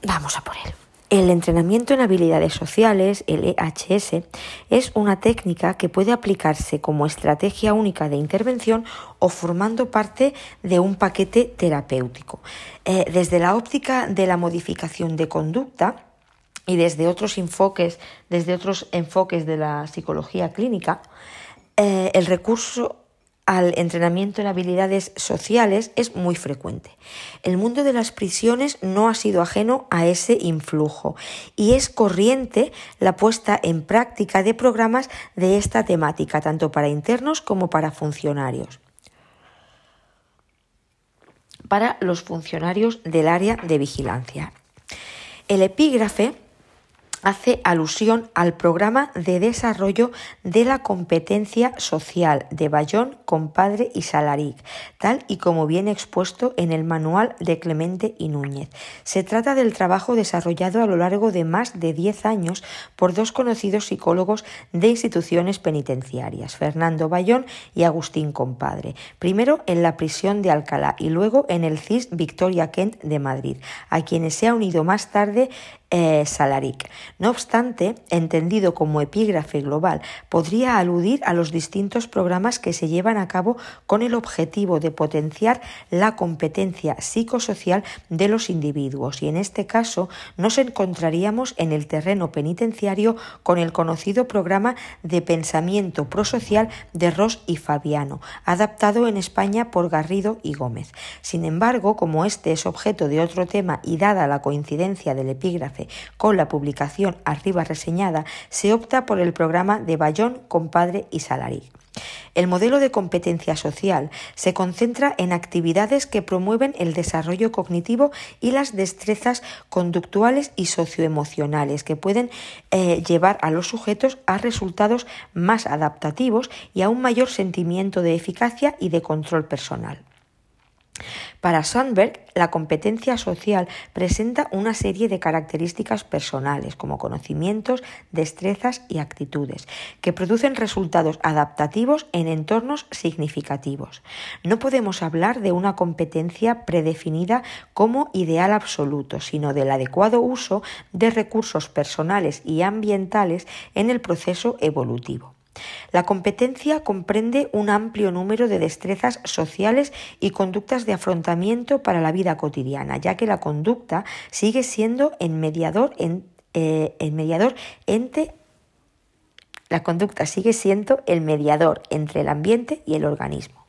Vamos a por él. El entrenamiento en habilidades sociales, el EHS, es una técnica que puede aplicarse como estrategia única de intervención o formando parte de un paquete terapéutico. Eh, desde la óptica de la modificación de conducta, y desde otros enfoques, desde otros enfoques de la psicología clínica, eh, el recurso al entrenamiento en habilidades sociales es muy frecuente. El mundo de las prisiones no ha sido ajeno a ese influjo y es corriente la puesta en práctica de programas de esta temática, tanto para internos como para funcionarios. Para los funcionarios del área de vigilancia. El epígrafe hace alusión al programa de desarrollo de la competencia social de Bayón, Compadre y Salaric, tal y como viene expuesto en el manual de Clemente y Núñez. Se trata del trabajo desarrollado a lo largo de más de 10 años por dos conocidos psicólogos de instituciones penitenciarias, Fernando Bayón y Agustín Compadre, primero en la prisión de Alcalá y luego en el CIS Victoria Kent de Madrid, a quienes se ha unido más tarde eh, Salaric. No obstante, entendido como epígrafe global, podría aludir a los distintos programas que se llevan a cabo con el objetivo de potenciar la competencia psicosocial de los individuos y en este caso nos encontraríamos en el terreno penitenciario con el conocido programa de pensamiento prosocial de Ross y Fabiano, adaptado en España por Garrido y Gómez. Sin embargo, como este es objeto de otro tema y dada la coincidencia del epígrafe con la publicación arriba reseñada, se opta por el programa de Bayón, Compadre y Salarí. El modelo de competencia social se concentra en actividades que promueven el desarrollo cognitivo y las destrezas conductuales y socioemocionales que pueden eh, llevar a los sujetos a resultados más adaptativos y a un mayor sentimiento de eficacia y de control personal. Para Sandberg, la competencia social presenta una serie de características personales, como conocimientos, destrezas y actitudes, que producen resultados adaptativos en entornos significativos. No podemos hablar de una competencia predefinida como ideal absoluto, sino del adecuado uso de recursos personales y ambientales en el proceso evolutivo. La competencia comprende un amplio número de destrezas sociales y conductas de afrontamiento para la vida cotidiana, ya que la conducta sigue siendo el mediador, en, eh, mediador entre sigue siendo el mediador entre el ambiente y el organismo.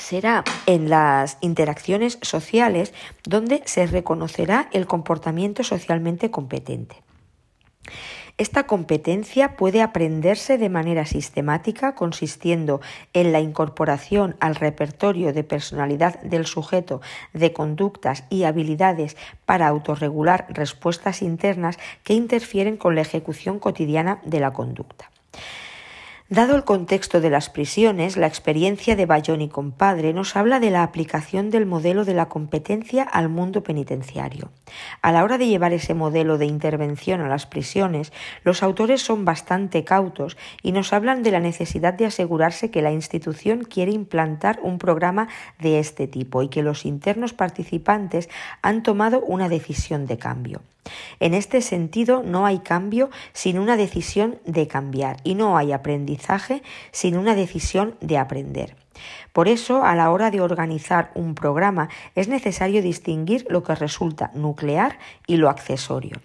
Será en las interacciones sociales donde se reconocerá el comportamiento socialmente competente. Esta competencia puede aprenderse de manera sistemática consistiendo en la incorporación al repertorio de personalidad del sujeto de conductas y habilidades para autorregular respuestas internas que interfieren con la ejecución cotidiana de la conducta. Dado el contexto de las prisiones, la experiencia de Bayón y compadre nos habla de la aplicación del modelo de la competencia al mundo penitenciario. A la hora de llevar ese modelo de intervención a las prisiones, los autores son bastante cautos y nos hablan de la necesidad de asegurarse que la institución quiere implantar un programa de este tipo y que los internos participantes han tomado una decisión de cambio. En este sentido, no hay cambio sin una decisión de cambiar y no hay aprendizaje sin una decisión de aprender. Por eso, a la hora de organizar un programa, es necesario distinguir lo que resulta nuclear y lo accesorio.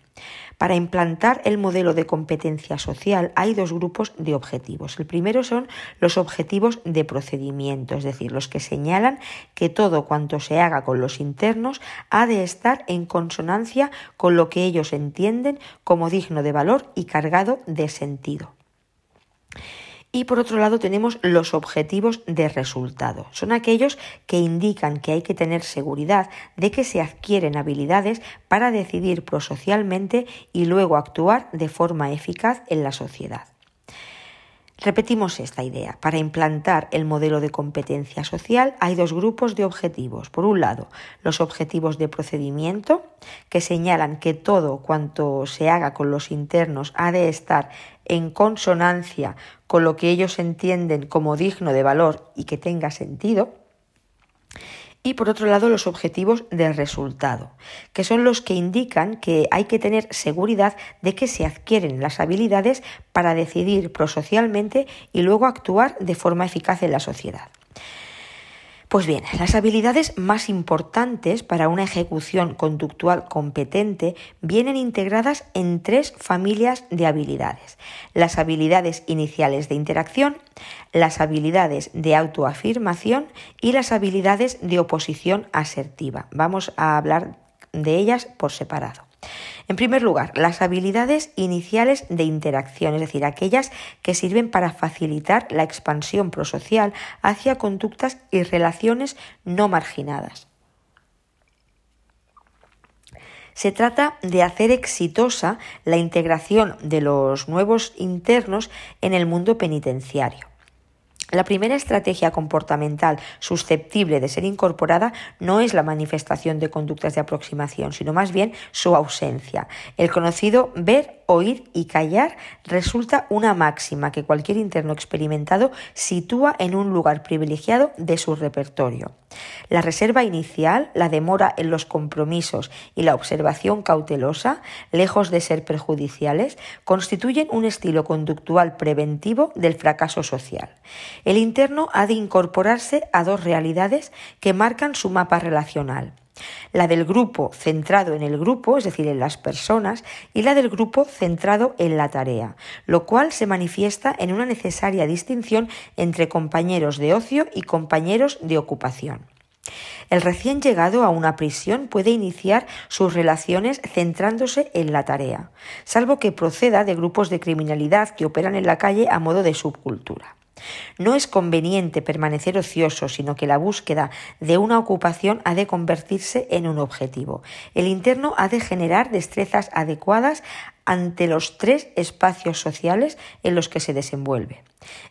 Para implantar el modelo de competencia social hay dos grupos de objetivos. El primero son los objetivos de procedimiento, es decir, los que señalan que todo cuanto se haga con los internos ha de estar en consonancia con lo que ellos entienden como digno de valor y cargado de sentido. Y por otro lado tenemos los objetivos de resultado. Son aquellos que indican que hay que tener seguridad de que se adquieren habilidades para decidir prosocialmente y luego actuar de forma eficaz en la sociedad. Repetimos esta idea. Para implantar el modelo de competencia social hay dos grupos de objetivos. Por un lado, los objetivos de procedimiento, que señalan que todo cuanto se haga con los internos ha de estar en consonancia con lo que ellos entienden como digno de valor y que tenga sentido y por otro lado los objetivos de resultado, que son los que indican que hay que tener seguridad de que se adquieren las habilidades para decidir prosocialmente y luego actuar de forma eficaz en la sociedad. Pues bien, las habilidades más importantes para una ejecución conductual competente vienen integradas en tres familias de habilidades. Las habilidades iniciales de interacción, las habilidades de autoafirmación y las habilidades de oposición asertiva. Vamos a hablar de ellas por separado. En primer lugar, las habilidades iniciales de interacción, es decir, aquellas que sirven para facilitar la expansión prosocial hacia conductas y relaciones no marginadas. Se trata de hacer exitosa la integración de los nuevos internos en el mundo penitenciario. La primera estrategia comportamental susceptible de ser incorporada no es la manifestación de conductas de aproximación, sino más bien su ausencia. El conocido ver, oír y callar resulta una máxima que cualquier interno experimentado sitúa en un lugar privilegiado de su repertorio. La reserva inicial, la demora en los compromisos y la observación cautelosa, lejos de ser perjudiciales, constituyen un estilo conductual preventivo del fracaso social. El interno ha de incorporarse a dos realidades que marcan su mapa relacional. La del grupo centrado en el grupo, es decir, en las personas, y la del grupo centrado en la tarea, lo cual se manifiesta en una necesaria distinción entre compañeros de ocio y compañeros de ocupación. El recién llegado a una prisión puede iniciar sus relaciones centrándose en la tarea, salvo que proceda de grupos de criminalidad que operan en la calle a modo de subcultura. No es conveniente permanecer ocioso, sino que la búsqueda de una ocupación ha de convertirse en un objetivo. El interno ha de generar destrezas adecuadas ante los tres espacios sociales en los que se desenvuelve.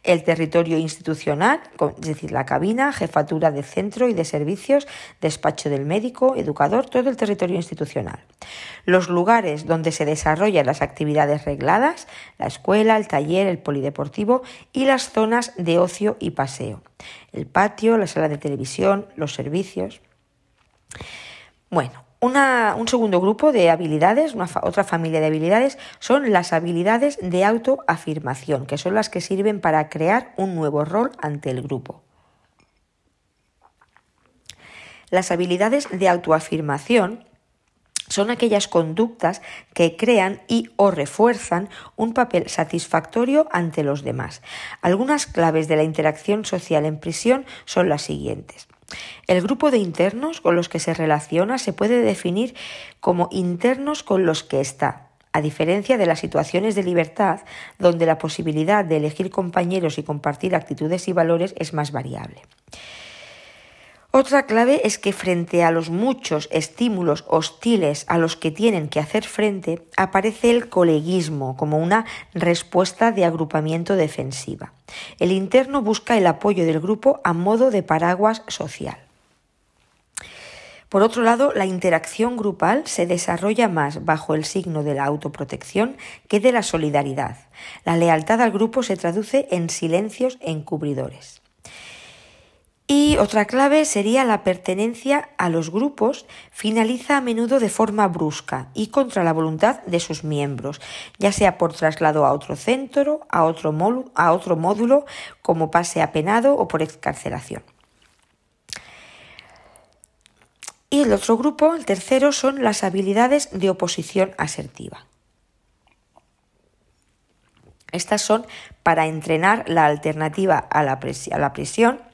El territorio institucional, es decir, la cabina, jefatura de centro y de servicios, despacho del médico, educador, todo el territorio institucional. Los lugares donde se desarrollan las actividades regladas, la escuela, el taller, el polideportivo y las zonas de ocio y paseo. El patio, la sala de televisión, los servicios. Bueno, un segundo grupo de habilidades, otra familia de habilidades, son las habilidades de autoafirmación, que son las que sirven para crear un nuevo rol ante el grupo. Las habilidades de autoafirmación son aquellas conductas que crean y o refuerzan un papel satisfactorio ante los demás. Algunas claves de la interacción social en prisión son las siguientes. El grupo de internos con los que se relaciona se puede definir como internos con los que está, a diferencia de las situaciones de libertad, donde la posibilidad de elegir compañeros y compartir actitudes y valores es más variable. Otra clave es que frente a los muchos estímulos hostiles a los que tienen que hacer frente, aparece el coleguismo como una respuesta de agrupamiento defensiva. El interno busca el apoyo del grupo a modo de paraguas social. Por otro lado, la interacción grupal se desarrolla más bajo el signo de la autoprotección que de la solidaridad. La lealtad al grupo se traduce en silencios encubridores. Y otra clave sería la pertenencia a los grupos, finaliza a menudo de forma brusca y contra la voluntad de sus miembros, ya sea por traslado a otro centro, a otro, a otro módulo, como pase apenado o por excarcelación. Y el otro grupo, el tercero, son las habilidades de oposición asertiva. Estas son para entrenar la alternativa a la, a la prisión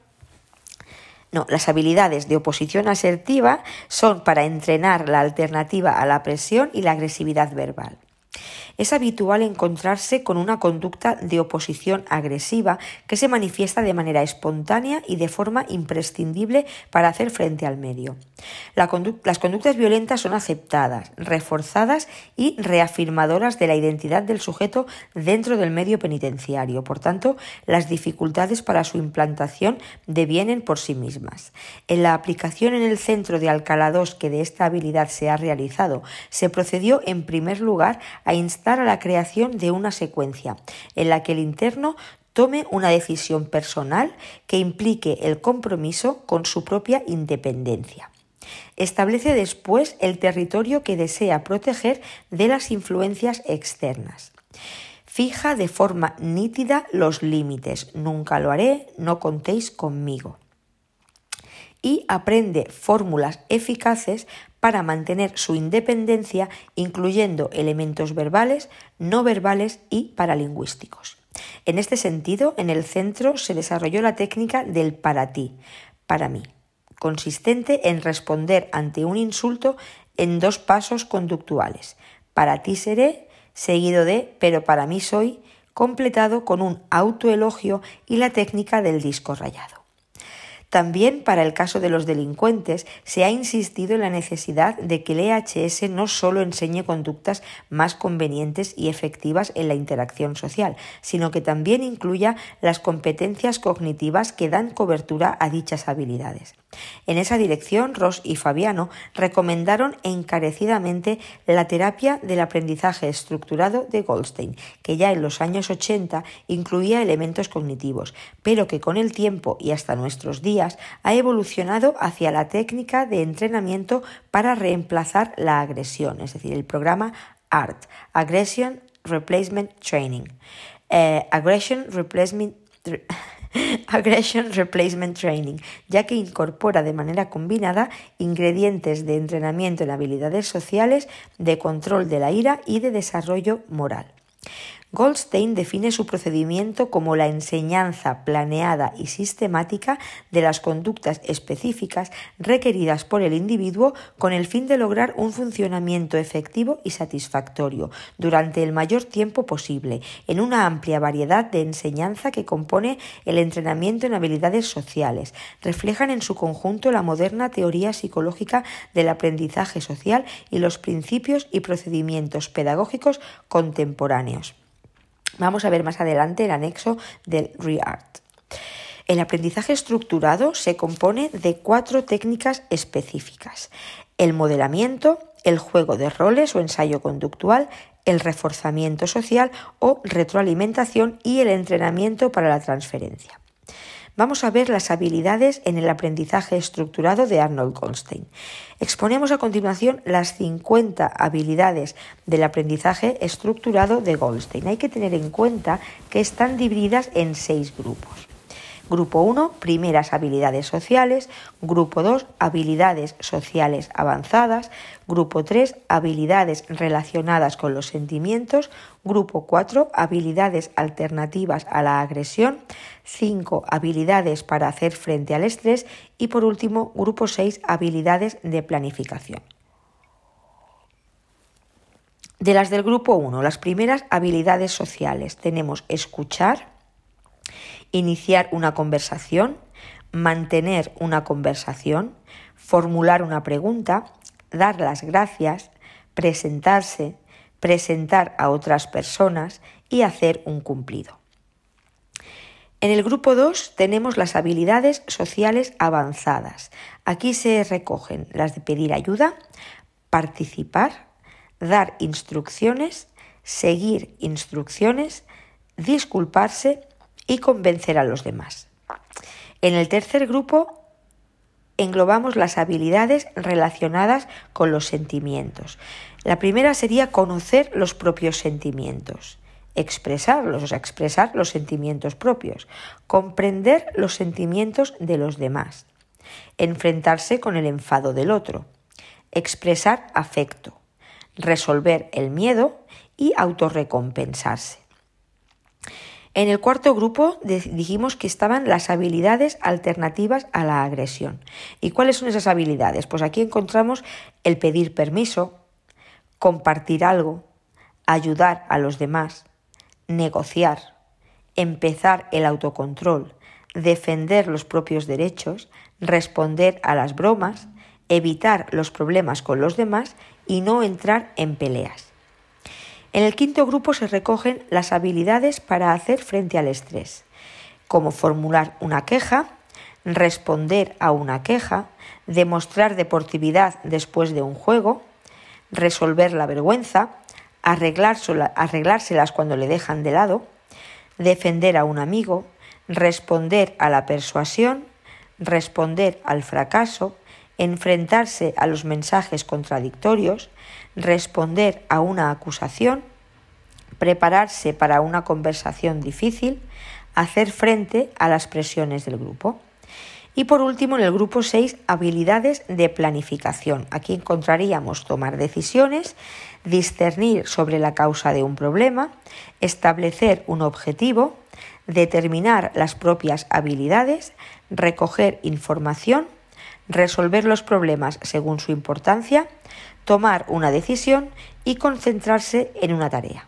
no, las habilidades de oposición asertiva son para entrenar la alternativa a la presión y la agresividad verbal. Es habitual encontrarse con una conducta de oposición agresiva que se manifiesta de manera espontánea y de forma imprescindible para hacer frente al medio. las conductas violentas son aceptadas, reforzadas y reafirmadoras de la identidad del sujeto dentro del medio penitenciario. Por tanto, las dificultades para su implantación devienen por sí mismas. En la aplicación en el centro de Alcalá II que de esta habilidad se ha realizado, se procedió en primer lugar a a la creación de una secuencia en la que el interno tome una decisión personal que implique el compromiso con su propia independencia. Establece después el territorio que desea proteger de las influencias externas. Fija de forma nítida los límites. Nunca lo haré, no contéis conmigo. Y aprende fórmulas eficaces para mantener su independencia, incluyendo elementos verbales, no verbales y paralingüísticos. En este sentido, en el centro se desarrolló la técnica del para ti, para mí, consistente en responder ante un insulto en dos pasos conductuales. Para ti seré, seguido de pero para mí soy, completado con un autoelogio y la técnica del disco rayado. También para el caso de los delincuentes se ha insistido en la necesidad de que el EHS no solo enseñe conductas más convenientes y efectivas en la interacción social, sino que también incluya las competencias cognitivas que dan cobertura a dichas habilidades. En esa dirección, Ross y Fabiano recomendaron encarecidamente la terapia del aprendizaje estructurado de Goldstein, que ya en los años 80 incluía elementos cognitivos, pero que con el tiempo y hasta nuestros días ha evolucionado hacia la técnica de entrenamiento para reemplazar la agresión, es decir, el programa ART, Aggression Replacement Training. Eh, aggression Replacement *laughs* Aggression Replacement Training, ya que incorpora de manera combinada ingredientes de entrenamiento en habilidades sociales, de control de la ira y de desarrollo moral. Goldstein define su procedimiento como la enseñanza planeada y sistemática de las conductas específicas requeridas por el individuo con el fin de lograr un funcionamiento efectivo y satisfactorio durante el mayor tiempo posible, en una amplia variedad de enseñanza que compone el entrenamiento en habilidades sociales. Reflejan en su conjunto la moderna teoría psicológica del aprendizaje social y los principios y procedimientos pedagógicos contemporáneos. Vamos a ver más adelante el anexo del ReArt. El aprendizaje estructurado se compone de cuatro técnicas específicas. El modelamiento, el juego de roles o ensayo conductual, el reforzamiento social o retroalimentación y el entrenamiento para la transferencia. Vamos a ver las habilidades en el aprendizaje estructurado de Arnold Goldstein. Exponemos a continuación las 50 habilidades del aprendizaje estructurado de Goldstein. Hay que tener en cuenta que están divididas en seis grupos. Grupo 1, primeras habilidades sociales. Grupo 2, habilidades sociales avanzadas. Grupo 3, habilidades relacionadas con los sentimientos. Grupo 4, habilidades alternativas a la agresión. 5, habilidades para hacer frente al estrés. Y por último, grupo 6, habilidades de planificación. De las del grupo 1, las primeras habilidades sociales tenemos escuchar, iniciar una conversación, mantener una conversación, formular una pregunta, dar las gracias, presentarse, presentar a otras personas y hacer un cumplido. En el grupo 2 tenemos las habilidades sociales avanzadas. Aquí se recogen las de pedir ayuda, participar, dar instrucciones, seguir instrucciones, disculparse y convencer a los demás. En el tercer grupo englobamos las habilidades relacionadas con los sentimientos. La primera sería conocer los propios sentimientos, expresarlos, o sea, expresar los sentimientos propios, comprender los sentimientos de los demás, enfrentarse con el enfado del otro, expresar afecto, resolver el miedo y autorrecompensarse. En el cuarto grupo dijimos que estaban las habilidades alternativas a la agresión. ¿Y cuáles son esas habilidades? Pues aquí encontramos el pedir permiso, compartir algo, ayudar a los demás, negociar, empezar el autocontrol, defender los propios derechos, responder a las bromas, evitar los problemas con los demás y no entrar en peleas. En el quinto grupo se recogen las habilidades para hacer frente al estrés, como formular una queja, responder a una queja, demostrar deportividad después de un juego, resolver la vergüenza, arreglárselas cuando le dejan de lado, defender a un amigo, responder a la persuasión, responder al fracaso, enfrentarse a los mensajes contradictorios, responder a una acusación, prepararse para una conversación difícil, hacer frente a las presiones del grupo. Y por último, en el grupo 6, habilidades de planificación. Aquí encontraríamos tomar decisiones, discernir sobre la causa de un problema, establecer un objetivo, determinar las propias habilidades, recoger información, resolver los problemas según su importancia, tomar una decisión y concentrarse en una tarea.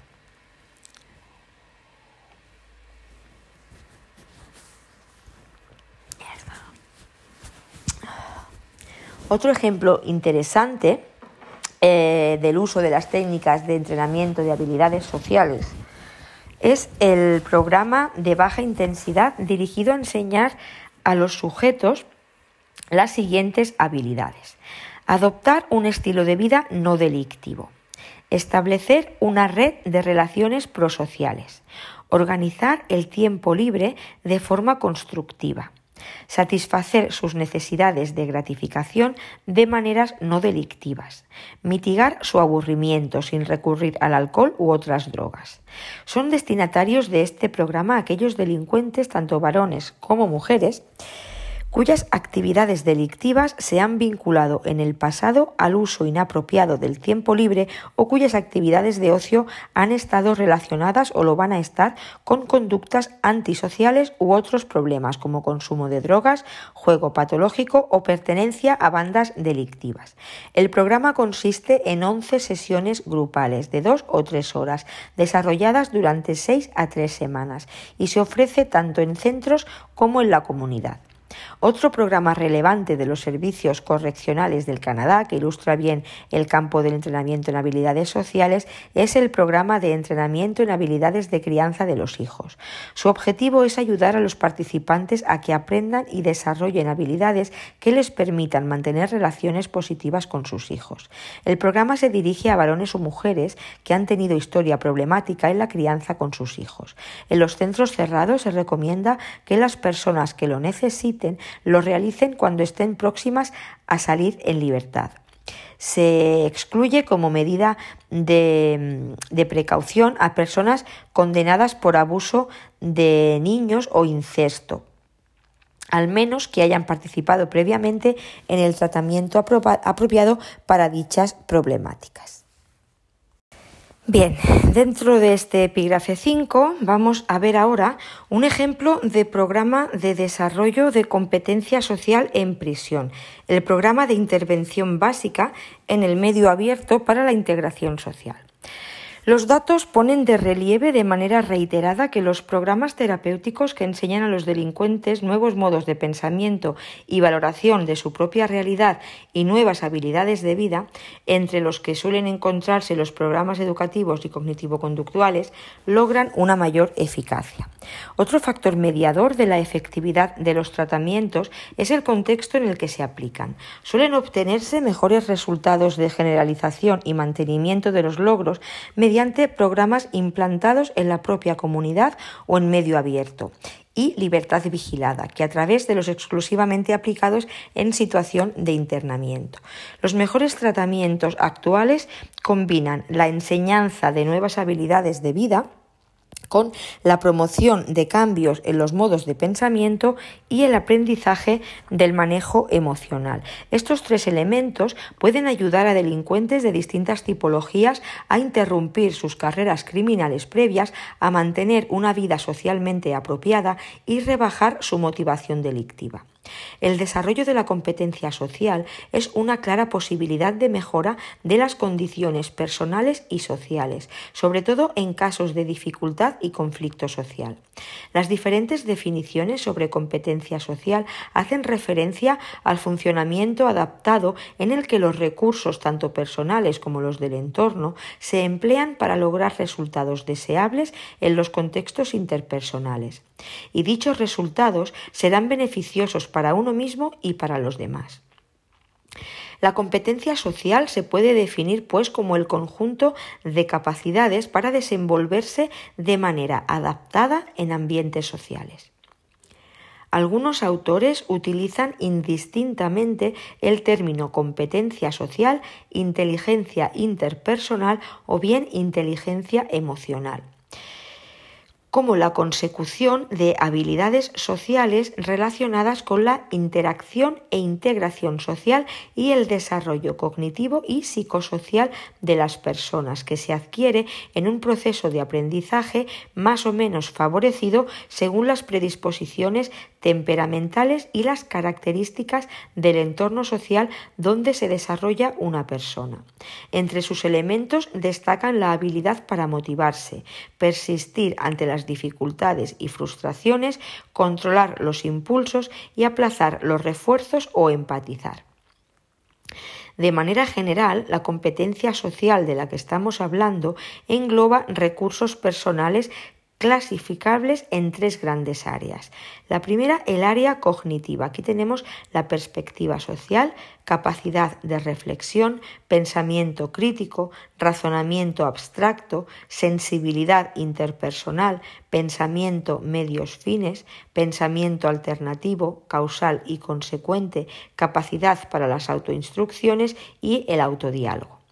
Otro ejemplo interesante eh, del uso de las técnicas de entrenamiento de habilidades sociales es el programa de baja intensidad dirigido a enseñar a los sujetos las siguientes habilidades. Adoptar un estilo de vida no delictivo. Establecer una red de relaciones prosociales. Organizar el tiempo libre de forma constructiva satisfacer sus necesidades de gratificación de maneras no delictivas, mitigar su aburrimiento sin recurrir al alcohol u otras drogas. Son destinatarios de este programa aquellos delincuentes, tanto varones como mujeres, cuyas actividades delictivas se han vinculado en el pasado al uso inapropiado del tiempo libre o cuyas actividades de ocio han estado relacionadas o lo van a estar con conductas antisociales u otros problemas como consumo de drogas, juego patológico o pertenencia a bandas delictivas. El programa consiste en 11 sesiones grupales de dos o tres horas desarrolladas durante seis a tres semanas y se ofrece tanto en centros como en la comunidad. Otro programa relevante de los servicios correccionales del Canadá, que ilustra bien el campo del entrenamiento en habilidades sociales, es el programa de entrenamiento en habilidades de crianza de los hijos. Su objetivo es ayudar a los participantes a que aprendan y desarrollen habilidades que les permitan mantener relaciones positivas con sus hijos. El programa se dirige a varones o mujeres que han tenido historia problemática en la crianza con sus hijos. En los centros cerrados se recomienda que las personas que lo necesiten lo realicen cuando estén próximas a salir en libertad. Se excluye como medida de, de, precaución a personas condenadas por abuso de niños o incesto, al menos que hayan participado previamente en el tratamiento apropiado para dichas problemáticas. Bien, dentro de este epígrafe 5 vamos a ver ahora un ejemplo de programa de desarrollo de competencia social en prisión, el programa de intervención básica en el medio abierto para la integración social. Los datos ponen de relieve de manera reiterada que los programas terapéuticos que enseñan a los delincuentes nuevos modos de pensamiento y valoración de su propia realidad y nuevas habilidades de vida, entre los que suelen encontrarse los programas educativos y cognitivo-conductuales, logran una mayor eficacia. Otro factor mediador de la efectividad de los tratamientos es el contexto en el que se aplican. Suelen obtenerse mejores resultados de generalización y mantenimiento de los logros mediante programas implantados en la propia comunidad o en medio abierto y libertad vigilada, que a través de los exclusivamente aplicados en situación de internamiento. Los mejores tratamientos actuales combinan la enseñanza de nuevas habilidades de vida, con la promoción de cambios en los modos de pensamiento y el aprendizaje del manejo emocional. Estos tres elementos pueden ayudar a delincuentes de distintas tipologías a interrumpir sus carreras criminales previas, a mantener una vida socialmente apropiada y rebajar su motivación delictiva. El desarrollo de la competencia social es una clara posibilidad de mejora de las condiciones personales y sociales, sobre todo en casos de dificultad y conflicto social. Las diferentes definiciones sobre competencia social hacen referencia al funcionamiento adaptado en el que los recursos, tanto personales como los del entorno, se emplean para lograr resultados deseables en los contextos interpersonales. Y dichos resultados serán beneficiosos para uno mismo y para los demás. La competencia social se puede definir pues como el conjunto de capacidades para desenvolverse de manera adaptada en ambientes sociales. Algunos autores utilizan indistintamente el término competencia social, inteligencia interpersonal o bien inteligencia emocional como la consecución de habilidades sociales relacionadas con la interacción e integración social y el desarrollo cognitivo y psicosocial de las personas, que se adquiere en un proceso de aprendizaje más o menos favorecido según las predisposiciones temperamentales y las características del entorno social donde se desarrolla una persona. Entre sus elementos destacan la habilidad para motivarse, persistir ante las dificultades y frustraciones, controlar los impulsos y aplazar los refuerzos o empatizar. De manera general, la competencia social de la que estamos hablando engloba recursos personales clasificables en tres grandes áreas. La primera, el área cognitiva. Aquí tenemos la perspectiva social, capacidad de reflexión, pensamiento crítico, razonamiento abstracto, sensibilidad interpersonal, pensamiento medios fines, pensamiento alternativo, causal y consecuente, capacidad para las autoinstrucciones y el autodiálogo.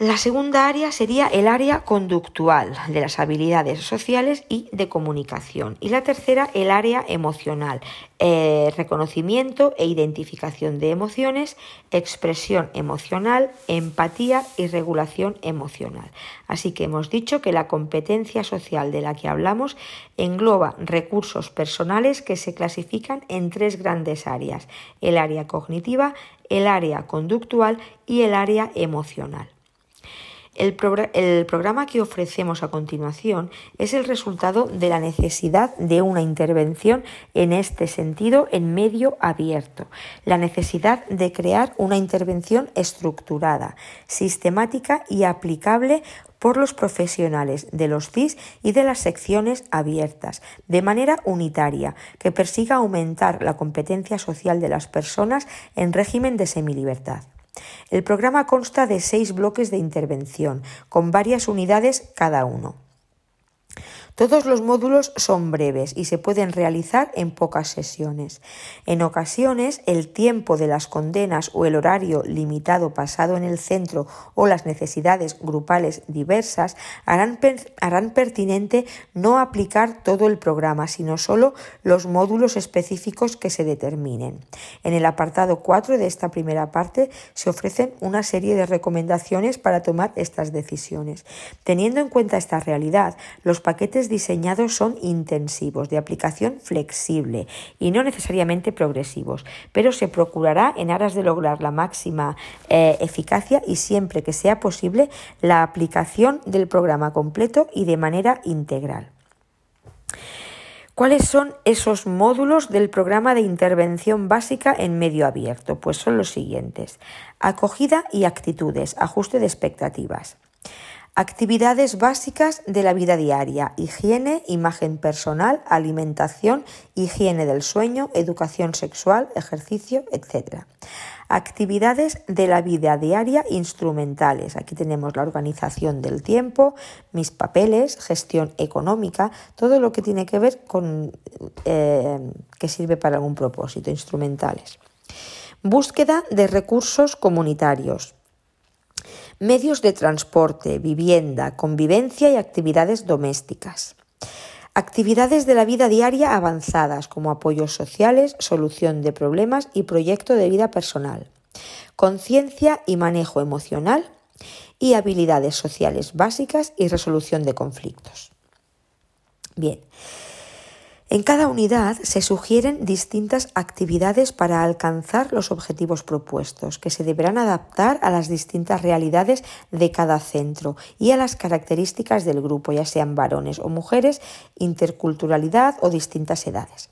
La segunda área sería el área conductual de las habilidades sociales y de comunicación. Y la tercera, el área emocional, eh, reconocimiento e identificación de emociones, expresión emocional, empatía y regulación emocional. Así que hemos dicho que la competencia social de la que hablamos engloba recursos personales que se clasifican en tres grandes áreas, el área cognitiva, el área conductual y el área emocional. El, programa que ofrecemos a continuación es el resultado de la necesidad de una intervención en este sentido en medio abierto, la necesidad de crear una intervención estructurada, sistemática y aplicable por los profesionales de los CIS y de las secciones abiertas, de manera unitaria, que persiga aumentar la competencia social de las personas en régimen de semilibertad. El programa consta de seis bloques de intervención, con varias unidades cada uno. Todos los módulos son breves y se pueden realizar en pocas sesiones. En ocasiones, el tiempo de las condenas o el horario limitado pasado en el centro o las necesidades grupales diversas harán, harán pertinente no aplicar todo el programa, sino solo los módulos específicos que se determinen. En el apartado 4 de esta primera parte se ofrecen una serie de recomendaciones para tomar estas decisiones. Teniendo en cuenta esta realidad, los paquetes diseñados son intensivos, de aplicación flexible y no necesariamente progresivos, pero se procurará en aras de lograr la máxima eh, eficacia y siempre que sea posible la aplicación del programa completo y de manera integral. ¿Cuáles son esos módulos del programa de intervención básica en medio abierto? Pues son los siguientes. Acogida y actitudes, ajuste de expectativas. Actividades básicas de la vida diaria, higiene, imagen personal, alimentación, higiene del sueño, educación sexual, ejercicio, etc. Actividades de la vida diaria instrumentales. Aquí tenemos la organización del tiempo, mis papeles, gestión económica, todo lo que tiene que ver con eh, que sirve para algún propósito, instrumentales. Búsqueda de recursos comunitarios medios de transporte, vivienda, convivencia y actividades domésticas. Actividades de la vida diaria avanzadas como apoyos sociales, solución de problemas y proyecto de vida personal. Conciencia y manejo emocional y habilidades sociales básicas y resolución de conflictos. Bien, en cada unidad se sugieren distintas actividades para alcanzar los objetivos propuestos, que se deberán adaptar a las distintas realidades de cada centro y a las características del grupo, ya sean varones o mujeres, interculturalidad o distintas edades.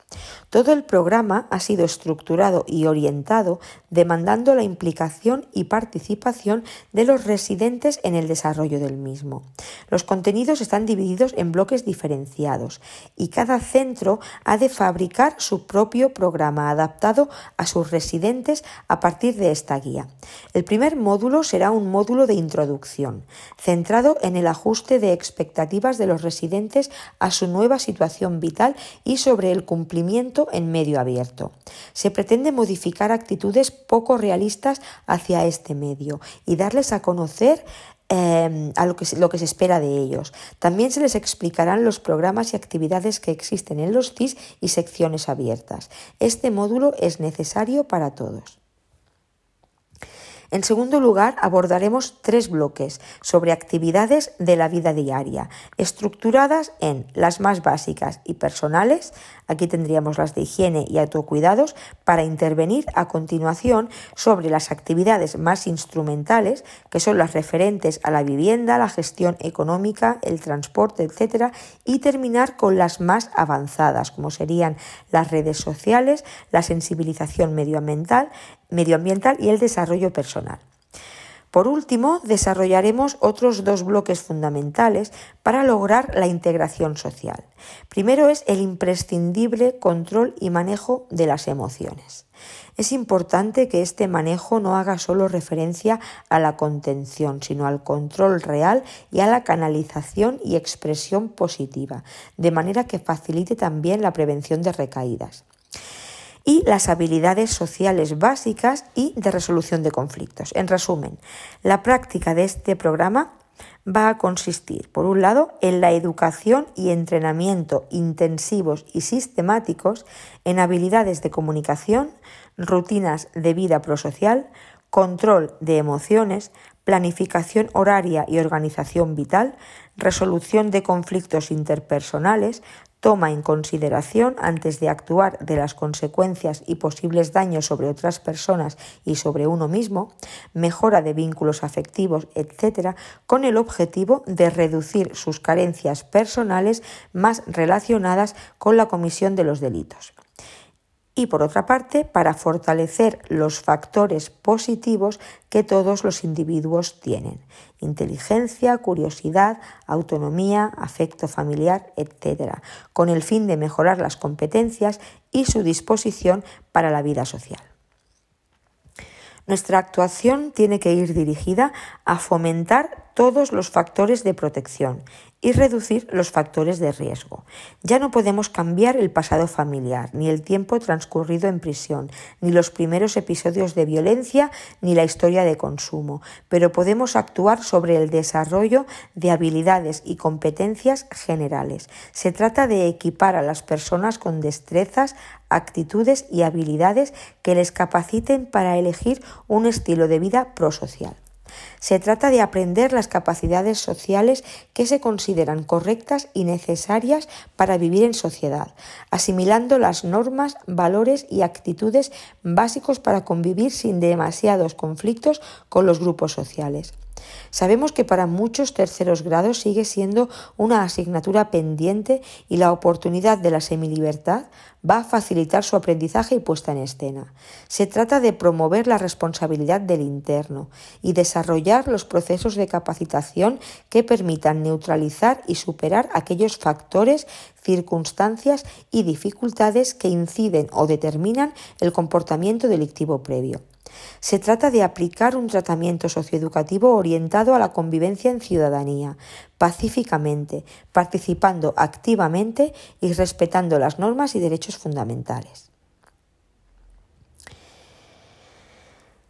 Todo el programa ha sido estructurado y orientado demandando la implicación y participación de los residentes en el desarrollo del mismo. Los contenidos están divididos en bloques diferenciados y cada centro ha de fabricar su propio programa adaptado a sus residentes a partir de esta guía. El primer módulo será un módulo de introducción, centrado en el ajuste de expectativas de los residentes a su nueva situación vital y sobre el cumplimiento en medio abierto. Se pretende modificar actitudes poco realistas hacia este medio y darles a conocer Em, a lo que, lo que se espera de ellos. También se les explicarán los programas y actividades que existen en los CIS y secciones abiertas. Este módulo es necesario para todos. En segundo lugar, abordaremos tres bloques sobre actividades de la vida diaria, estructuradas en las más básicas y personales, aquí tendríamos las de higiene y autocuidados, para intervenir a continuación sobre las actividades más instrumentales, que son las referentes a la vivienda, la gestión económica, el transporte, etc., y terminar con las más avanzadas, como serían las redes sociales, la sensibilización medioambiental, medioambiental y el desarrollo personal. Por último, desarrollaremos otros dos bloques fundamentales para lograr la integración social. Primero es el imprescindible control y manejo de las emociones. Es importante que este manejo no haga solo referencia a la contención, sino al control real y a la canalización y expresión positiva, de manera que facilite también la prevención de recaídas y las habilidades sociales básicas y de resolución de conflictos. En resumen, la práctica de este programa va a consistir, por un lado, en la educación y entrenamiento intensivos y sistemáticos en habilidades de comunicación, rutinas de vida prosocial, control de emociones, planificación horaria y organización vital, resolución de conflictos interpersonales, toma en consideración antes de actuar de las consecuencias y posibles daños sobre otras personas y sobre uno mismo, mejora de vínculos afectivos, etc., con el objetivo de reducir sus carencias personales más relacionadas con la comisión de los delitos y por otra parte para fortalecer los factores positivos que todos los individuos tienen, inteligencia, curiosidad, autonomía, afecto familiar, etc., con el fin de mejorar las competencias y su disposición para la vida social. Nuestra actuación tiene que ir dirigida a fomentar todos los factores de protección y reducir los factores de riesgo. Ya no podemos cambiar el pasado familiar, ni el tiempo transcurrido en prisión, ni los primeros episodios de violencia, ni la historia de consumo, pero podemos actuar sobre el desarrollo de habilidades y competencias generales. Se trata de equipar a las personas con destrezas, actitudes y habilidades que les capaciten para elegir un estilo de vida prosocial. Se trata de aprender las capacidades sociales que se consideran correctas y necesarias para vivir en sociedad, asimilando las normas, valores y actitudes básicos para convivir sin demasiados conflictos con los grupos sociales. Sabemos que para muchos terceros grados sigue siendo una asignatura pendiente y la oportunidad de la semilibertad va a facilitar su aprendizaje y puesta en escena. Se trata de promover la responsabilidad del interno y desarrollar los procesos de capacitación que permitan neutralizar y superar aquellos factores, circunstancias y dificultades que inciden o determinan el comportamiento delictivo previo. Se trata de aplicar un tratamiento socioeducativo orientado a la convivencia en ciudadanía, pacíficamente, participando activamente y respetando las normas y derechos fundamentales.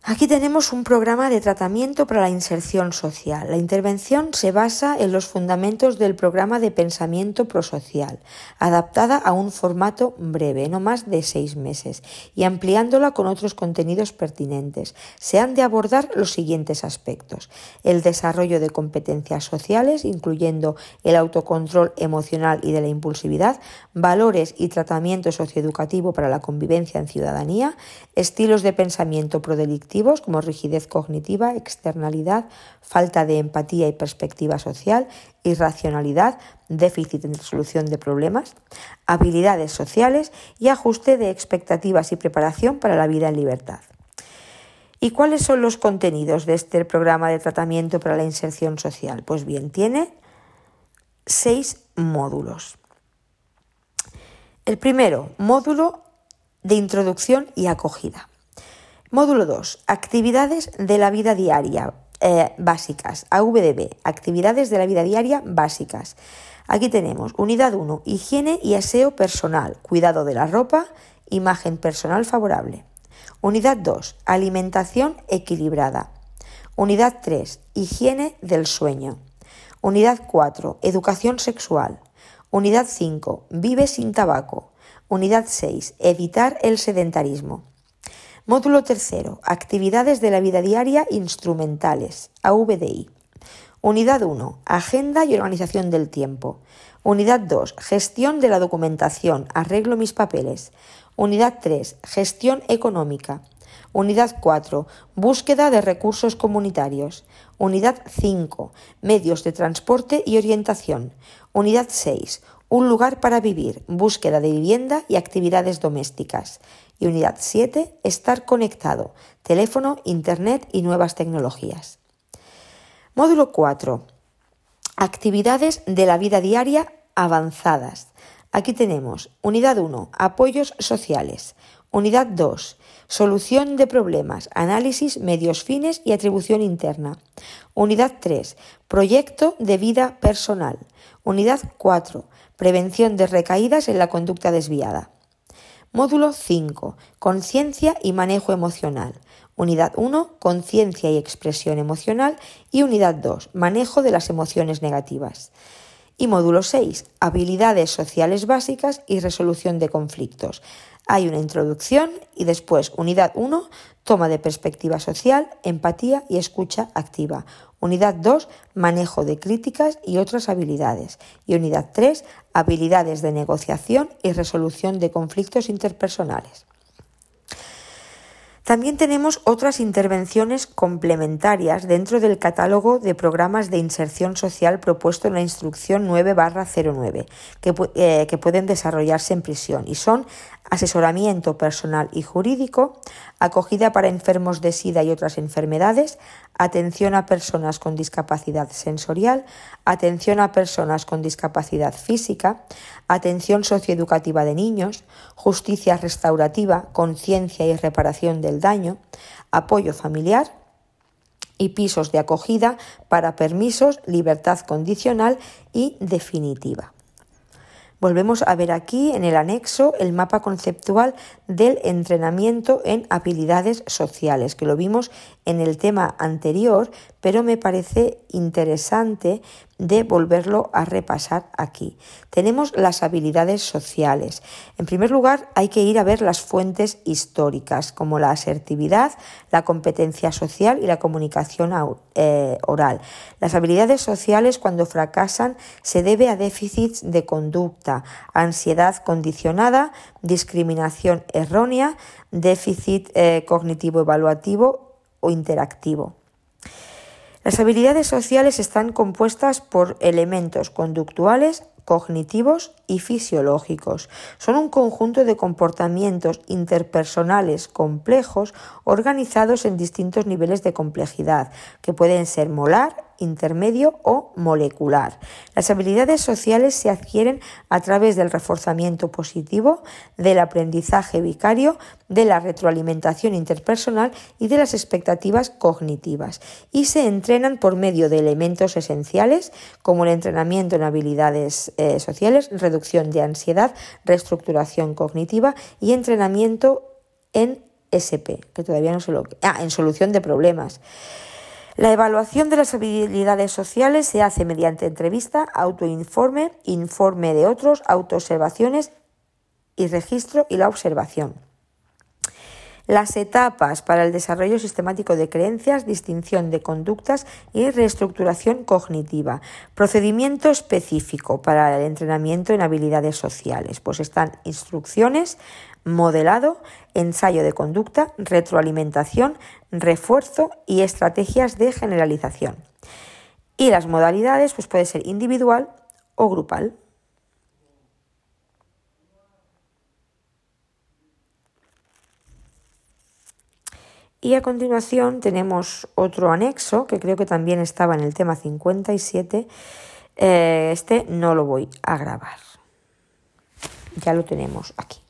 Aquí tenemos un programa de tratamiento para la inserción social. La intervención se basa en los fundamentos del programa de pensamiento prosocial, adaptada a un formato breve, no más de seis meses, y ampliándola con otros contenidos pertinentes. Se han de abordar los siguientes aspectos. El desarrollo de competencias sociales, incluyendo el autocontrol emocional y de la impulsividad, valores y tratamiento socioeducativo para la convivencia en ciudadanía, estilos de pensamiento prodelictivo, como rigidez cognitiva, externalidad, falta de empatía y perspectiva social, irracionalidad, déficit en resolución de problemas, habilidades sociales y ajuste de expectativas y preparación para la vida en libertad. ¿Y cuáles son los contenidos de este programa de tratamiento para la inserción social? Pues bien, tiene seis módulos. El primero, módulo de introducción y acogida. Módulo 2. Actividades de la vida diaria eh, básicas. AVDB. Actividades de la vida diaria básicas. Aquí tenemos unidad 1. Higiene y aseo personal. Cuidado de la ropa. Imagen personal favorable. Unidad 2. Alimentación equilibrada. Unidad 3. Higiene del sueño. Unidad 4. Educación sexual. Unidad 5. Vive sin tabaco. Unidad 6. Evitar el sedentarismo. Módulo tercero. Actividades de la vida diaria instrumentales. AVDI. Unidad 1. Agenda y organización del tiempo. Unidad 2. Gestión de la documentación. Arreglo mis papeles. Unidad 3. Gestión económica. Unidad 4. Búsqueda de recursos comunitarios. Unidad 5. Medios de transporte y orientación. Unidad 6. Un lugar para vivir. Búsqueda de vivienda y actividades domésticas. Y unidad 7, estar conectado, teléfono, internet y nuevas tecnologías. Módulo 4, actividades de la vida diaria avanzadas. Aquí tenemos unidad 1, apoyos sociales. Unidad 2, solución de problemas, análisis, medios fines y atribución interna. Unidad 3, proyecto de vida personal. Unidad 4, prevención de recaídas en la conducta desviada. Módulo 5. Conciencia y manejo emocional. Unidad 1. Conciencia y expresión emocional. Y unidad 2. Manejo de las emociones negativas. Y módulo 6. Habilidades sociales básicas y resolución de conflictos. Hay una introducción y después unidad 1, toma de perspectiva social, empatía y escucha activa. Unidad 2, manejo de críticas y otras habilidades. Y unidad 3, habilidades de negociación y resolución de conflictos interpersonales. También tenemos otras intervenciones complementarias dentro del catálogo de programas de inserción social propuesto en la instrucción 9-09 que, eh, que pueden desarrollarse en prisión y son asesoramiento personal y jurídico, acogida para enfermos de SIDA y otras enfermedades, atención a personas con discapacidad sensorial, atención a personas con discapacidad física, atención socioeducativa de niños, justicia restaurativa, conciencia y reparación del daño, apoyo familiar y pisos de acogida para permisos, libertad condicional y definitiva. Volvemos a ver aquí en el anexo el mapa conceptual del entrenamiento en habilidades sociales, que lo vimos en el tema anterior, pero me parece interesante de volverlo a repasar aquí. Tenemos las habilidades sociales. En primer lugar, hay que ir a ver las fuentes históricas, como la asertividad, la competencia social y la comunicación eh, oral. Las habilidades sociales, cuando fracasan, se debe a déficits de conducta, ansiedad condicionada, discriminación errónea, déficit eh, cognitivo evaluativo o interactivo. Las habilidades sociales están compuestas por elementos conductuales, cognitivos y fisiológicos. Son un conjunto de comportamientos interpersonales complejos organizados en distintos niveles de complejidad, que pueden ser molar, intermedio o molecular. Las habilidades sociales se adquieren a través del reforzamiento positivo, del aprendizaje vicario, de la retroalimentación interpersonal y de las expectativas cognitivas y se entrenan por medio de elementos esenciales como el entrenamiento en habilidades eh, sociales, reducción de ansiedad, reestructuración cognitiva y entrenamiento en SP, que todavía no se lo... Ah, en solución de problemas. La evaluación de las habilidades sociales se hace mediante entrevista, autoinforme, informe de otros, autoobservaciones y registro y la observación. Las etapas para el desarrollo sistemático de creencias, distinción de conductas y reestructuración cognitiva. Procedimiento específico para el entrenamiento en habilidades sociales. Pues están instrucciones, modelado, ensayo de conducta, retroalimentación, refuerzo y estrategias de generalización. Y las modalidades pues puede ser individual o grupal. Y a continuación tenemos otro anexo que creo que también estaba en el tema 57. Eh, este no lo voy a grabar. Ya lo tenemos aquí.